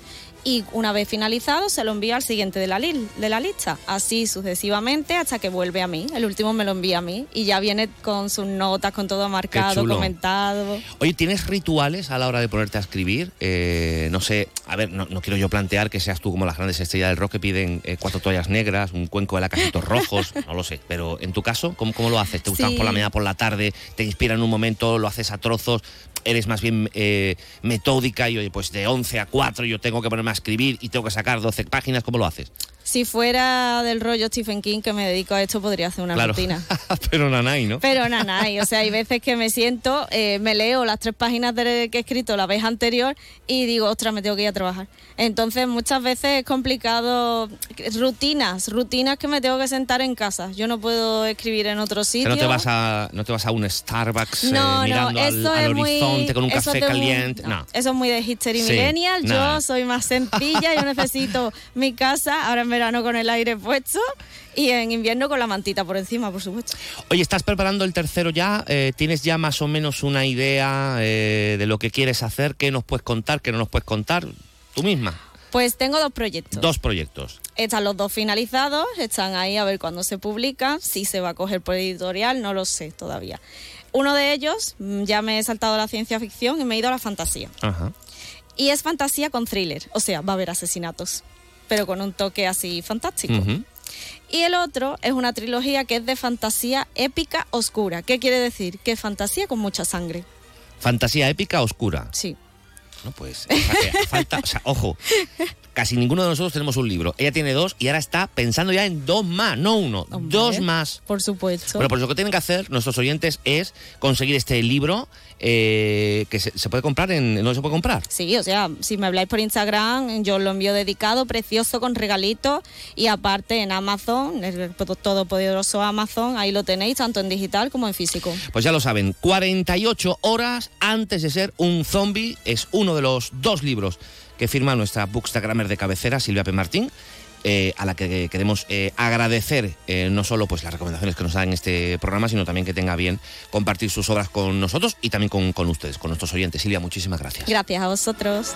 y una vez finalizado se lo envía al siguiente de la, li- de la lista, así sucesivamente hasta que vuelve a mí. El último me lo envía a mí y ya viene con sus notas, con todo marcado, comentado. Oye, ¿tienes rituales a la hora de ponerte a escribir? Eh, no sé, a ver, no, no quiero yo plantear que seas tú como las grandes estrellas del rock que piden eh, cuatro toallas negras, un cuenco de lacasitos rojos, <laughs> no lo sé. Pero en tu caso, ¿cómo, cómo lo haces? ¿Te gusta Sí. por la mañana, por la tarde? ¿Te inspira en un momento? ¿Lo haces a trozos? ¿Eres más bien eh, metódica y oye, pues de 11 a 4 yo tengo que ponerme a escribir y tengo que sacar 12 páginas? ¿Cómo lo haces? Si fuera del rollo Stephen King que me dedico a esto, podría hacer una Claro. rutina. <laughs> Pero nanay, ¿no? Pero nada, o sea, hay veces que me siento, eh, me leo las tres páginas de que he escrito la vez anterior y digo, ostras, me tengo que ir a trabajar. Entonces, muchas veces es complicado. Rutinas, rutinas que me tengo que sentar en casa. Yo no puedo escribir en otro sitio. no te vas a no te vas a un Starbucks eh, No, no, mirando eso al es muy- horizonte con un café caliente. no. Eso es muy de hipster y Sí, millennial. Yo soy más sencilla, yo necesito <laughs> mi casa, ahora en verano con el aire puesto y en invierno con la mantita por encima, por supuesto. Oye, ¿estás preparando el tercero ya? Eh, ¿Tienes ya más o menos una idea eh, de lo que quieres hacer? ¿Qué nos puedes contar? ¿Qué no nos puedes contar? Tú misma. Pues tengo dos proyectos. Dos proyectos. Están los dos finalizados, están ahí a ver cuándo se publican, si se va a coger por editorial, no lo sé todavía. Uno de ellos, mm, ya me he saltado a la ciencia ficción y me he ido a la fantasía. Ajá. Y es fantasía con thriller, o sea, va a haber asesinatos, pero con un toque así fantástico. Y el otro es una trilogía que es de fantasía épica oscura. ¿Qué quiere decir? Que es fantasía con mucha sangre. Fantasía épica oscura. Sí. No, pues. o sea, que falta, o sea, ojo. Casi ninguno de nosotros tenemos un libro. Ella tiene dos y ahora está pensando ya en dos más, no uno, dos más. Por supuesto. Bueno, pues lo que tienen que hacer nuestros oyentes es conseguir este libro eh, que se, se puede comprar en... ¿No se puede comprar? Sí, o sea, si me habláis por Instagram, yo lo envío dedicado, precioso, con regalitos. Y aparte en Amazon, el todopoderoso Amazon, ahí lo tenéis, tanto en digital como en físico. Pues ya lo saben, 48 horas antes de ser un zombie es uno de los dos libros que firma nuestra bookstagrammer de cabecera, Silvia P. Martín. eh, a la que queremos eh, agradecer eh, no solo pues las recomendaciones que nos da en este programa, sino también que tenga bien compartir sus obras con nosotros y también con, con ustedes, con nuestros oyentes. Silvia, muchísimas gracias. Gracias a vosotros.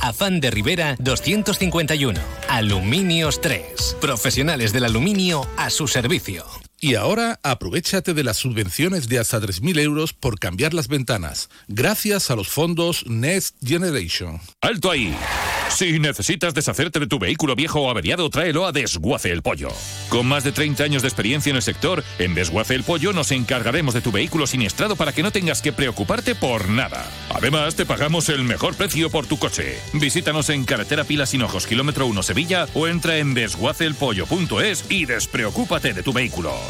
Afán de Rivera 251. Aluminios 3. Profesionales del aluminio a su servicio. Y ahora aprovechate de las subvenciones de hasta 3.000 euros por cambiar las ventanas, gracias a los fondos Next Generation. ¡Alto ahí! Si necesitas deshacerte de tu vehículo viejo o averiado, tráelo a Desguace el Pollo. Con más de 30 años de experiencia en el sector, en Desguace el Pollo nos encargaremos de tu vehículo siniestrado para que no tengas que preocuparte por nada. Además, te pagamos el mejor precio por tu coche. Visítanos en Carretera Pilas Hinojos, kilómetro 1 Sevilla o entra en desguaceelpollo.es y despreocúpate de tu vehículo.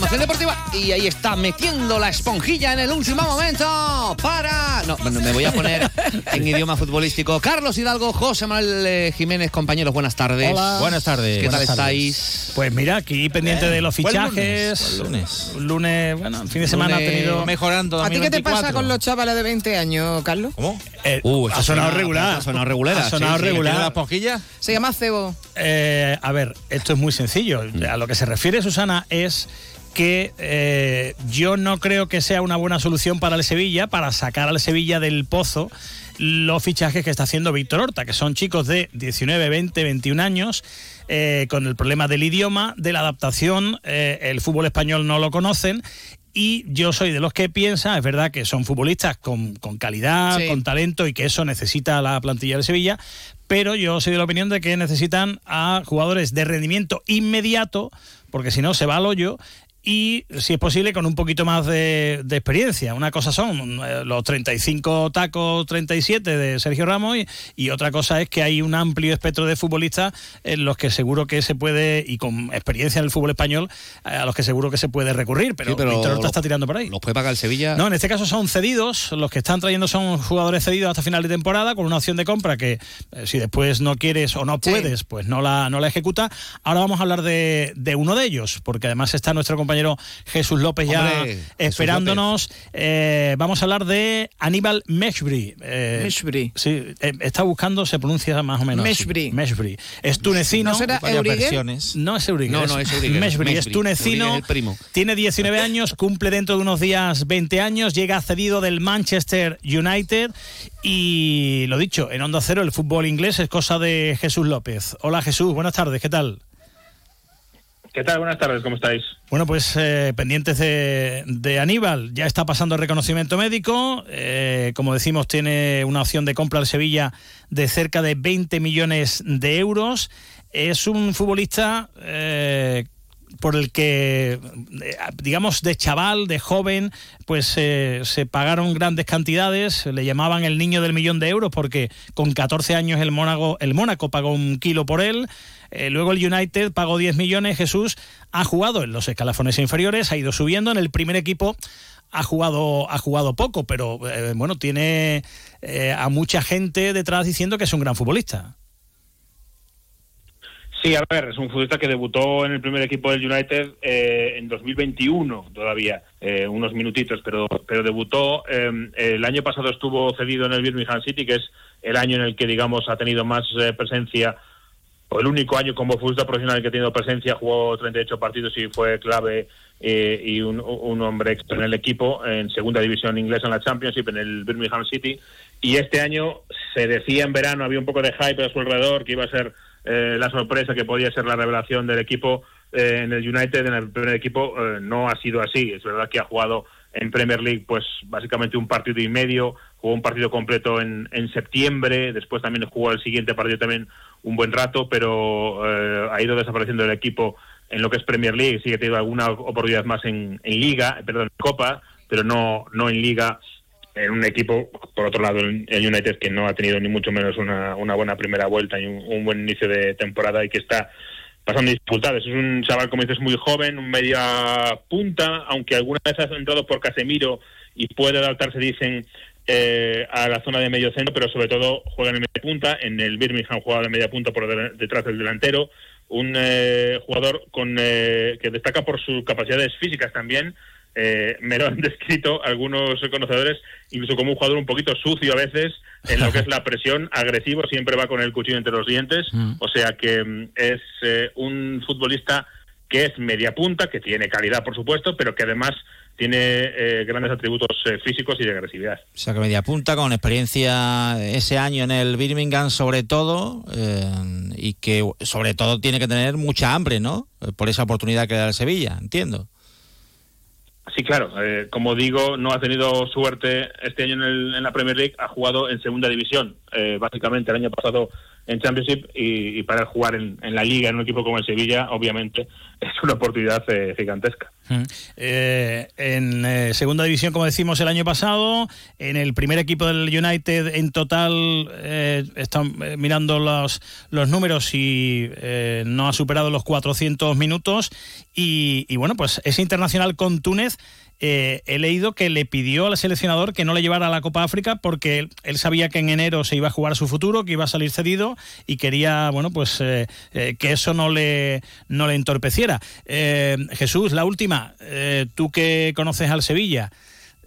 Información deportiva y ahí está metiendo la esponjilla en el último momento para... No, bueno, me voy a poner <laughs> en idioma futbolístico. Carlos Hidalgo, José Manuel eh, Jiménez, compañeros, buenas tardes. Hola. Buenas tardes. ¿Qué Buenas tal tardes. estáis? Pues mira, aquí pendiente Eh, de los lunes, fichajes. lunes. Un lunes, bueno, el fin de semana ha tenido. mejorando ¿A ti qué te pasa con los chavales de 20 años, Carlos? ¿Cómo? Uh, ha sonado regular. Ha sonado regular. Ha sonado sí, sí. regular. ¿Tiene la esponjilla? Se llama cebo. Eh, a ver, esto es muy sencillo. A lo que se refiere Susana es que eh, yo no creo que sea una buena solución para el Sevilla, para sacar al Sevilla del pozo los fichajes que está haciendo Víctor Horta, que son chicos de 19, 20, 21 años, eh, con el problema del idioma, de la adaptación, eh, el fútbol español no lo conocen. Y yo soy de los que piensa, es verdad que son futbolistas con, con calidad, Sí. con talento y que eso necesita la plantilla de Sevilla, pero yo soy de la opinión de que necesitan a jugadores de rendimiento inmediato, porque si no se va al hoyo. Y si es posible, con un poquito más de, de experiencia. Una cosa son eh, los 35 tacos, 37 de Sergio Ramos, y, y otra cosa es que hay un amplio espectro de futbolistas en los que seguro que se puede, y con experiencia en el fútbol español, eh, a los que seguro que se puede recurrir. Pero, Sí, pero Víctor Horta está tirando por ahí. ¿Los puede pagar el Sevilla? No, en este caso son cedidos. Los que están trayendo son jugadores cedidos hasta final de temporada con una opción de compra que eh, si después no quieres o no puedes, pues no la, no la ejecuta. Ahora vamos a hablar de, de uno de ellos, porque además está nuestro compañero Jesús López ya Hombre, esperándonos. Eh, vamos a hablar de Aníbal Meshbri. Eh, Meshbri. Sí, eh, está buscando, se pronuncia más o menos. así. Meshbri. Meshbri. Es tunecino. ¿No será Varias Eurigue? versiones. No es Eurigue. No, no, es Eurigue, Meshbri. Es Meshbri. tunecino. Eurigue es el primo. Tiene 19 <laughs> años, cumple dentro de unos días 20 años, llega cedido del Manchester United y lo dicho, en Onda Cero el fútbol inglés es cosa de Jesús López. Hola Jesús, buenas tardes, ¿qué tal? Buenas tardes, ¿cómo estáis? Bueno, pues eh, pendientes de, Aníbal, ya está pasando el reconocimiento médico, eh, como decimos tiene una opción de compra al Sevilla de cerca de 20 millones de euros, es un futbolista eh, por el que, digamos, de chaval, de joven, pues se pagaron grandes cantidades, le llamaban el niño del millón de euros porque con 14 años el el Mónaco pagó un kilo por él, eh, luego el United pagó 10 millones, Jesús ha jugado en los escalafones inferiores, ha ido subiendo, en el primer equipo ha jugado, ha jugado poco, pero eh, bueno, tiene eh, a mucha gente detrás diciendo que es un gran futbolista. Sí, a ver, es un futbolista que debutó en el primer equipo del United eh, en 2021 todavía, unos minutitos, pero, pero debutó. el año pasado estuvo cedido en el Birmingham City, que es el año en el que, digamos, ha tenido más presencia, el único año como futbolista profesional que ha tenido presencia, jugó 38 partidos y fue clave eh, y un, un hombre extra en el equipo, en segunda división inglesa en la Championship, en el Birmingham City. Y este año se decía en verano, había un poco de hype a su alrededor, que iba a ser eh, la sorpresa, que podía ser la revelación del equipo eh, en el United, en el primer equipo. eh, no ha sido así. Es verdad que ha jugado en Premier League, pues básicamente un partido y medio, jugó un partido completo en, en septiembre, después también jugó el siguiente partido también un buen rato, pero eh, ha ido desapareciendo el equipo en lo que es Premier League, sí que ha tenido alguna oportunidad más en, en Liga, perdón, en Copa, pero no, no en Liga, en un equipo, por otro lado, el United que no ha tenido ni mucho menos una, una buena primera vuelta y un, un buen inicio de temporada y que está pasando dificultades. Es un chaval, como dices, muy joven, un media punta, aunque alguna vez ha entrado por Casemiro y puede adaptarse, dicen, eh, a la zona de medio centro, pero sobre todo juega en media punta. En el Birmingham juega de media punta por de- detrás del delantero. Un eh, jugador con eh, que destaca por sus capacidades físicas también. Eh, me lo han <laughs> descrito algunos conocedores, incluso como un jugador un poquito sucio a veces, en lo que es la <laughs> presión, agresivo, siempre va con el cuchillo entre los dientes. O sea que mm, es eh, un futbolista que es media punta, que tiene calidad, por supuesto, pero que además tiene eh, grandes atributos eh, físicos y de agresividad. O sea, que media punta, con experiencia ese año en el Birmingham sobre todo, eh, y que sobre todo tiene que tener mucha hambre, ¿no? Por esa oportunidad que da el Sevilla, entiendo. Sí, claro. eh, como digo, no ha tenido suerte este año en, el- en la Premier League. Ha jugado en segunda división, eh, básicamente el año pasado en Championship y, y para jugar en, en la Liga en un equipo como el Sevilla, obviamente <laughs> es una oportunidad eh, gigantesca. Eh, en eh, segunda división, como decimos el año pasado, en el primer equipo del United en total eh, están eh, mirando los, los números y no ha superado los 400 minutos y, y bueno, pues es internacional con Túnez. Eh, he leído que le pidió al seleccionador que no le llevara a la Copa África porque él, sabía que en enero se iba a jugar su futuro, que iba a salir cedido y quería, bueno, pues eh, eh, que eso no le, no le entorpeciera. Jesús, la última, tú que conoces al Sevilla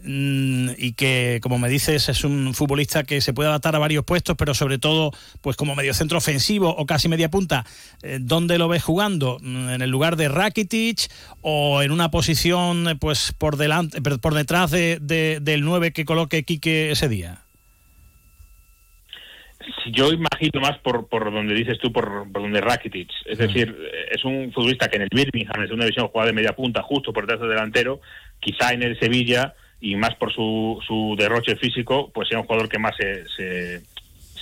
y que, como me dices, es un futbolista que se puede adaptar a varios puestos, pero sobre todo, pues como mediocentro ofensivo o casi media punta, eh, ¿dónde lo ves jugando? Mm, ¿En el lugar de Rakitic o en una posición, eh, pues por delante, por detrás de, de- del 9 que coloque Quique ese día? Yo imagino más por, por donde dices tú, por, por donde Rakitic. Es decir, es un futbolista que en el Birmingham, en segunda división, juega de media punta, justo por detrás del delantero. Quizá en el Sevilla, y más por su, su derroche físico, pues sea un jugador que más se, se,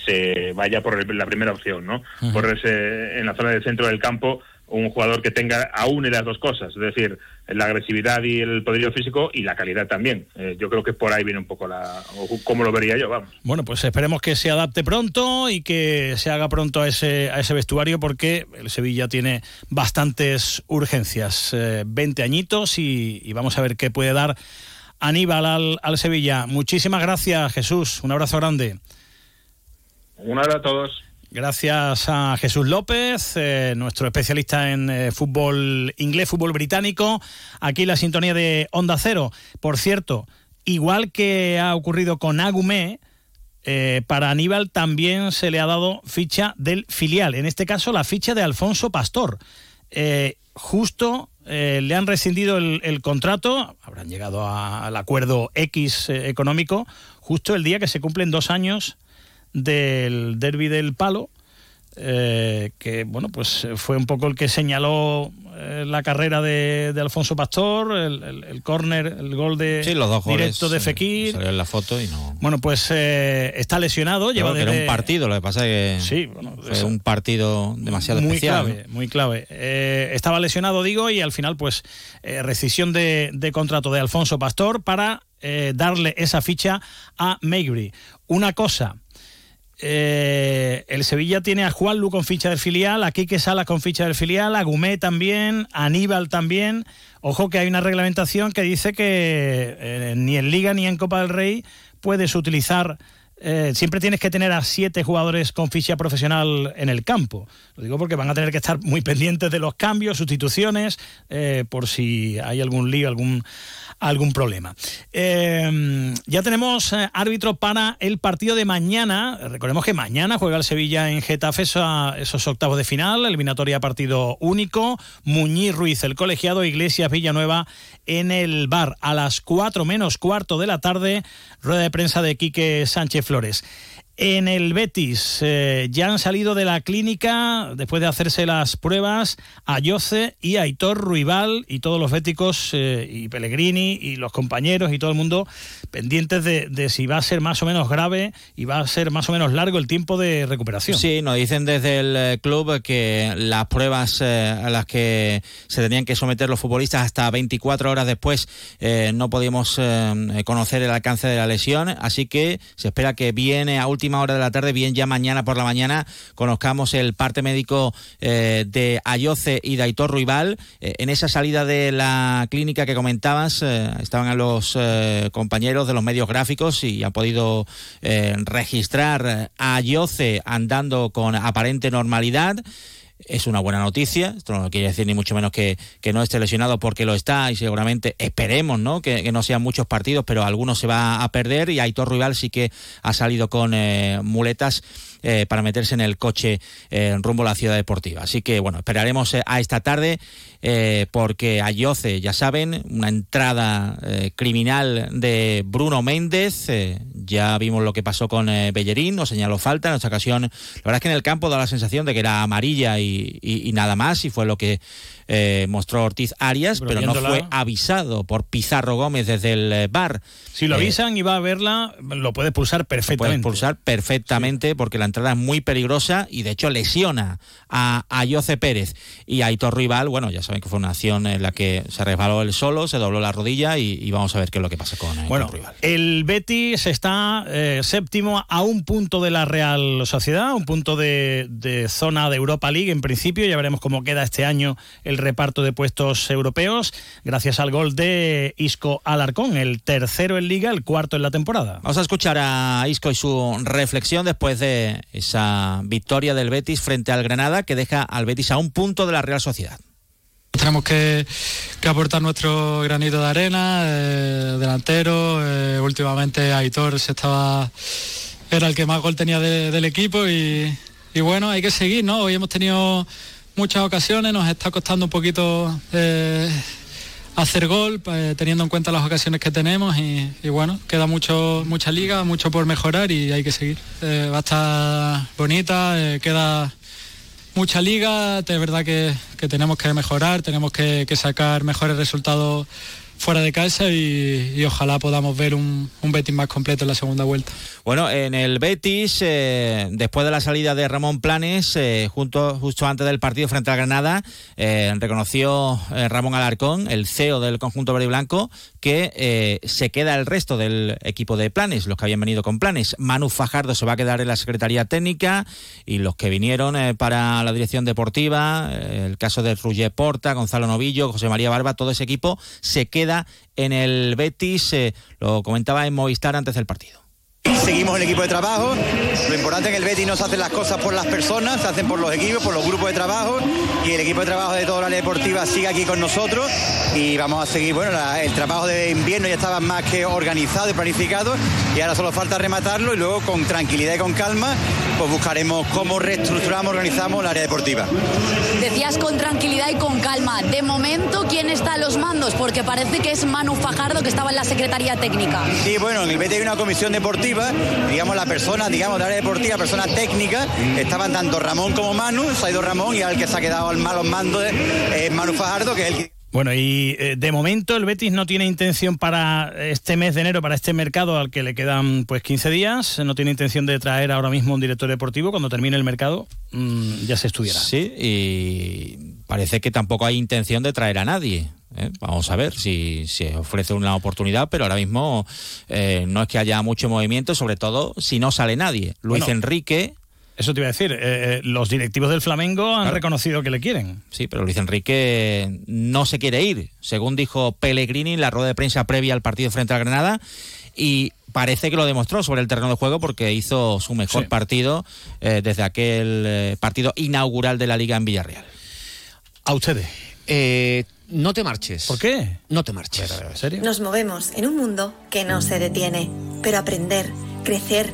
se vaya por el- la primera opción, ¿no? Por ese, en la zona del centro del campo, un jugador que tenga aún las dos cosas, es decir, la agresividad y el poderío físico y la calidad también. Eh, yo creo que por ahí viene un poco la... o cómo lo vería yo, vamos. Bueno, pues esperemos que se adapte pronto y que se haga pronto a ese, a ese vestuario porque el Sevilla tiene bastantes urgencias. Eh, 20 añitos y, y vamos a ver qué puede dar Aníbal al, al Sevilla. Muchísimas gracias, Jesús. Un abrazo grande. Un abrazo a todos. Gracias a Jesús López, eh, nuestro especialista en eh, fútbol inglés, fútbol británico, aquí la sintonía de Onda Cero. Por cierto, igual que ha ocurrido con Agumé, eh, para Aníbal también se le ha dado ficha del filial, en este caso la ficha de Alfonso Pastor. Justo eh, le han rescindido el, contrato, habrán llegado al acuerdo X eh, económico, justo el día que se cumplen dos años del derby del palo, eh, que bueno, pues eh, fue un poco el que señaló eh, la carrera de, de Alfonso Pastor, el, el, el córner, el gol de Sí, los dos goles. directo de Fekir. Salió en la foto y no. Bueno, pues eh, está lesionado, lleva era un partido, lo que pasa es que Sí, bueno, fue eso- un partido demasiado muy especial. clave, muy clave. Eh, estaba lesionado, digo, y al final, pues, rescisión de, de contrato de Alfonso Pastor para eh, darle esa ficha a Maybury. Una cosa. Eh, el Sevilla tiene a Juan Lu con ficha del filial, a Quique Salas con ficha del filial, a Gumé también, a Aníbal también. Ojo que hay una reglamentación que dice que eh, ni en Liga ni en Copa del Rey puedes utilizar eh, siempre tienes que tener a siete jugadores con ficha profesional en el campo. Lo digo porque van a tener que estar muy pendientes de los cambios, sustituciones, eh, por si hay algún lío, algún, algún problema. Eh, ya tenemos árbitro para el partido de mañana. Recordemos que mañana juega el Sevilla en Getafe esos octavos de final, eliminatoria partido único. Muñiz Ruiz, el colegiado, Iglesias Villanueva en el bar a las cuatro menos cuarto de la tarde. Rueda de prensa de Quique Sánchez Flores. En el Betis. Eh, ya han salido de la clínica después de hacerse las pruebas a Yoce y Aitor Ruibal y todos los béticos eh, y Pellegrini y los compañeros y todo el mundo pendientes de, si va a ser más o menos grave y va a ser más o menos largo el tiempo de recuperación. Sí, nos dicen desde el eh, club que las pruebas a las que se tenían que someter los futbolistas hasta 24 horas después no podíamos conocer el alcance de la lesión, así que se espera que viene a última hora de la tarde, bien ya mañana por la mañana conozcamos el parte médico eh, de Ayoce y de Aitor Ruibal. Eh, en esa salida de la clínica que comentabas, eh, estaban los compañeros de los medios gráficos y han podido registrar a Ayoce andando con aparente normalidad es una buena noticia. Esto no quiere decir ni mucho menos que, que no esté lesionado porque lo está y seguramente esperemos ¿no? Que, no sean muchos partidos, pero algunos se va a perder y Aitor Rival sí que ha salido con eh, muletas. Eh, para meterse en el coche eh, rumbo a la ciudad deportiva. Así que bueno, esperaremos a esta tarde porque Ayoce, ya saben, una entrada criminal de Bruno Méndez, ya vimos lo que pasó con eh, Bellerín, nos señaló falta en esta ocasión. La verdad es que en el campo da la sensación de que era amarilla y, nada más, y fue lo que eh, mostró Ortiz Arias, pero, no fue avisado por Pizarro Gómez desde el eh, bar. Si lo avisan y va a verla, lo puede pulsar perfectamente. Puede pulsar perfectamente porque la entrada es muy peligrosa y de hecho lesiona a, a Pérez y a Aitor Rival. Bueno, ya saben que fue una acción en la que se resbaló él solo, se dobló la rodilla y, vamos a ver qué es lo que pasa con bueno, Rival. El Betis está séptimo a un punto de la Real Sociedad, un punto de, de zona de Europa League en principio. Ya veremos cómo queda este año el reparto de puestos europeos gracias al gol de Isco Alarcón, el tercero en liga, el cuarto en la temporada. Vamos a escuchar a Isco y su reflexión después de esa victoria del Betis frente al Granada que deja al Betis a un punto de la Real Sociedad. Tenemos que, aportar nuestro granito de arena, eh, delantero. Eh, últimamente Aitor se estaba, era el que más gol tenía del equipo y, y, bueno, hay que seguir, ¿no? Hoy hemos tenido muchas ocasiones, nos está costando un poquito eh, hacer gol, pues, teniendo en cuenta las ocasiones que tenemos y, bueno, queda mucho, mucha liga, mucho por mejorar y hay que seguir. Eh, va a estar bonita, eh, queda mucha liga, es verdad que, tenemos que mejorar, tenemos que, que sacar mejores resultados fuera de casa y, ojalá podamos ver un, Betis más completo en la segunda vuelta. Bueno, en el Betis, eh, después de la salida de Ramón Planes, eh, junto, justo antes del partido frente a Granada, eh, reconoció Ramón Alarcón, el CEO del conjunto verde y blanco, que se queda el resto del equipo de Planes, los que habían venido con Planes. Manu Fajardo se va a quedar en la Secretaría Técnica y los que vinieron para la dirección deportiva, el caso de Ruger Porta, Gonzalo Novillo, José María Barba, todo ese equipo se queda en el Betis, eh, lo comentaba en Movistar antes del partido. Seguimos el equipo de trabajo. Lo importante es que el Betis no se hace las cosas por las personas, se hacen por los equipos, por los grupos de trabajo. Y el equipo de trabajo de toda la deportiva sigue aquí con nosotros. Y vamos a seguir, bueno, el trabajo de invierno ya estaba más que organizado y planificado. Y ahora solo falta rematarlo y luego con tranquilidad y con calma, pues buscaremos cómo reestructuramos, organizamos el área deportiva. Decías con tranquilidad y con calma. De momento, ¿quién está a los mandos? Porque parece que es Manu Fajardo que estaba en la Secretaría Técnica. Sí, bueno, en el Betis hay una comisión deportiva digamos la persona, digamos de área deportiva, persona técnica, estaban tanto Ramón como Manu, se ha ido Ramón y al que se ha quedado al malos mando es Manu Fajardo, que es el bueno, y eh, de momento el Betis no tiene intención para este mes de enero, para este mercado al que le quedan pues 15 días, no tiene intención de traer ahora mismo un director deportivo. Cuando termine el mercado mm, ya se estudiará. Sí, y parece que tampoco hay intención de traer a nadie. ¿eh? Vamos a ver si se ofrece una oportunidad, pero ahora mismo eh, no es que haya mucho movimiento, sobre todo si no sale nadie. Luis Enrique. Eso te iba a decir, eh, los directivos del Flamengo han reconocido que le quieren. Sí, pero Luis Enrique no se quiere ir, según dijo Pellegrini en la rueda de prensa previa al partido frente a Granada. Y parece que lo demostró sobre el terreno de juego porque hizo su mejor Sí. partido eh, desde aquel eh, partido inaugural de la Liga en Villarreal. A ustedes. Eh, no te marches. ¿Por qué? No te marches. ¿En serio? Nos movemos en un mundo que no se detiene, pero aprender, crecer,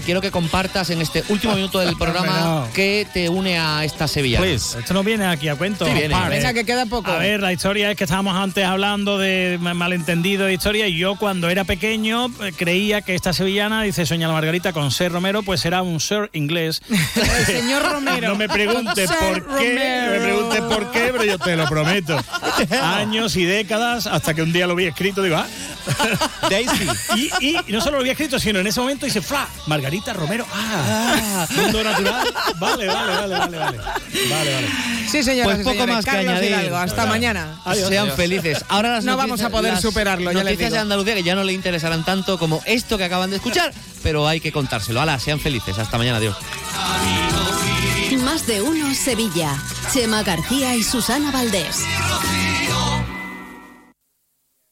quiero que compartas en este último minuto del <laughs> programa No. qué te une a esta Sevilla. Esto no viene aquí a cuento. Sí viene. Venga, que queda poco. A ver, la historia es que estábamos antes hablando de ma- malentendido de historia y yo cuando era pequeño eh, creía que esta sevillana, dice Soña la Margarita con Ser Romero, pues era un Sir inglés. <laughs> El señor <laughs> Romero. No me preguntes Sir por qué, no me Romero. preguntes por qué, pero yo te lo prometo. Años y décadas hasta que un día lo vi escrito, digo, ah. Daisy. Y, y no solo lo vi escrito, sino en ese momento dice, ¡fra! Margarita Romero. Ah, <laughs> mundo natural. Vale, vale, vale, vale, vale. Vale, vale. Sí, señoras Pues y poco señores. más que añadir. Hidalgo, hasta mañana. Sean felices. Ahora las No noticias- vamos a poder las superarlo, ya les Noticias de Andalucía que ya no le interesarán tanto como esto que acaban de escuchar, pero hay que contárselo. Hala, sean felices. Hasta mañana, adiós. Más de uno Sevilla. Chema García y Susana Valdés.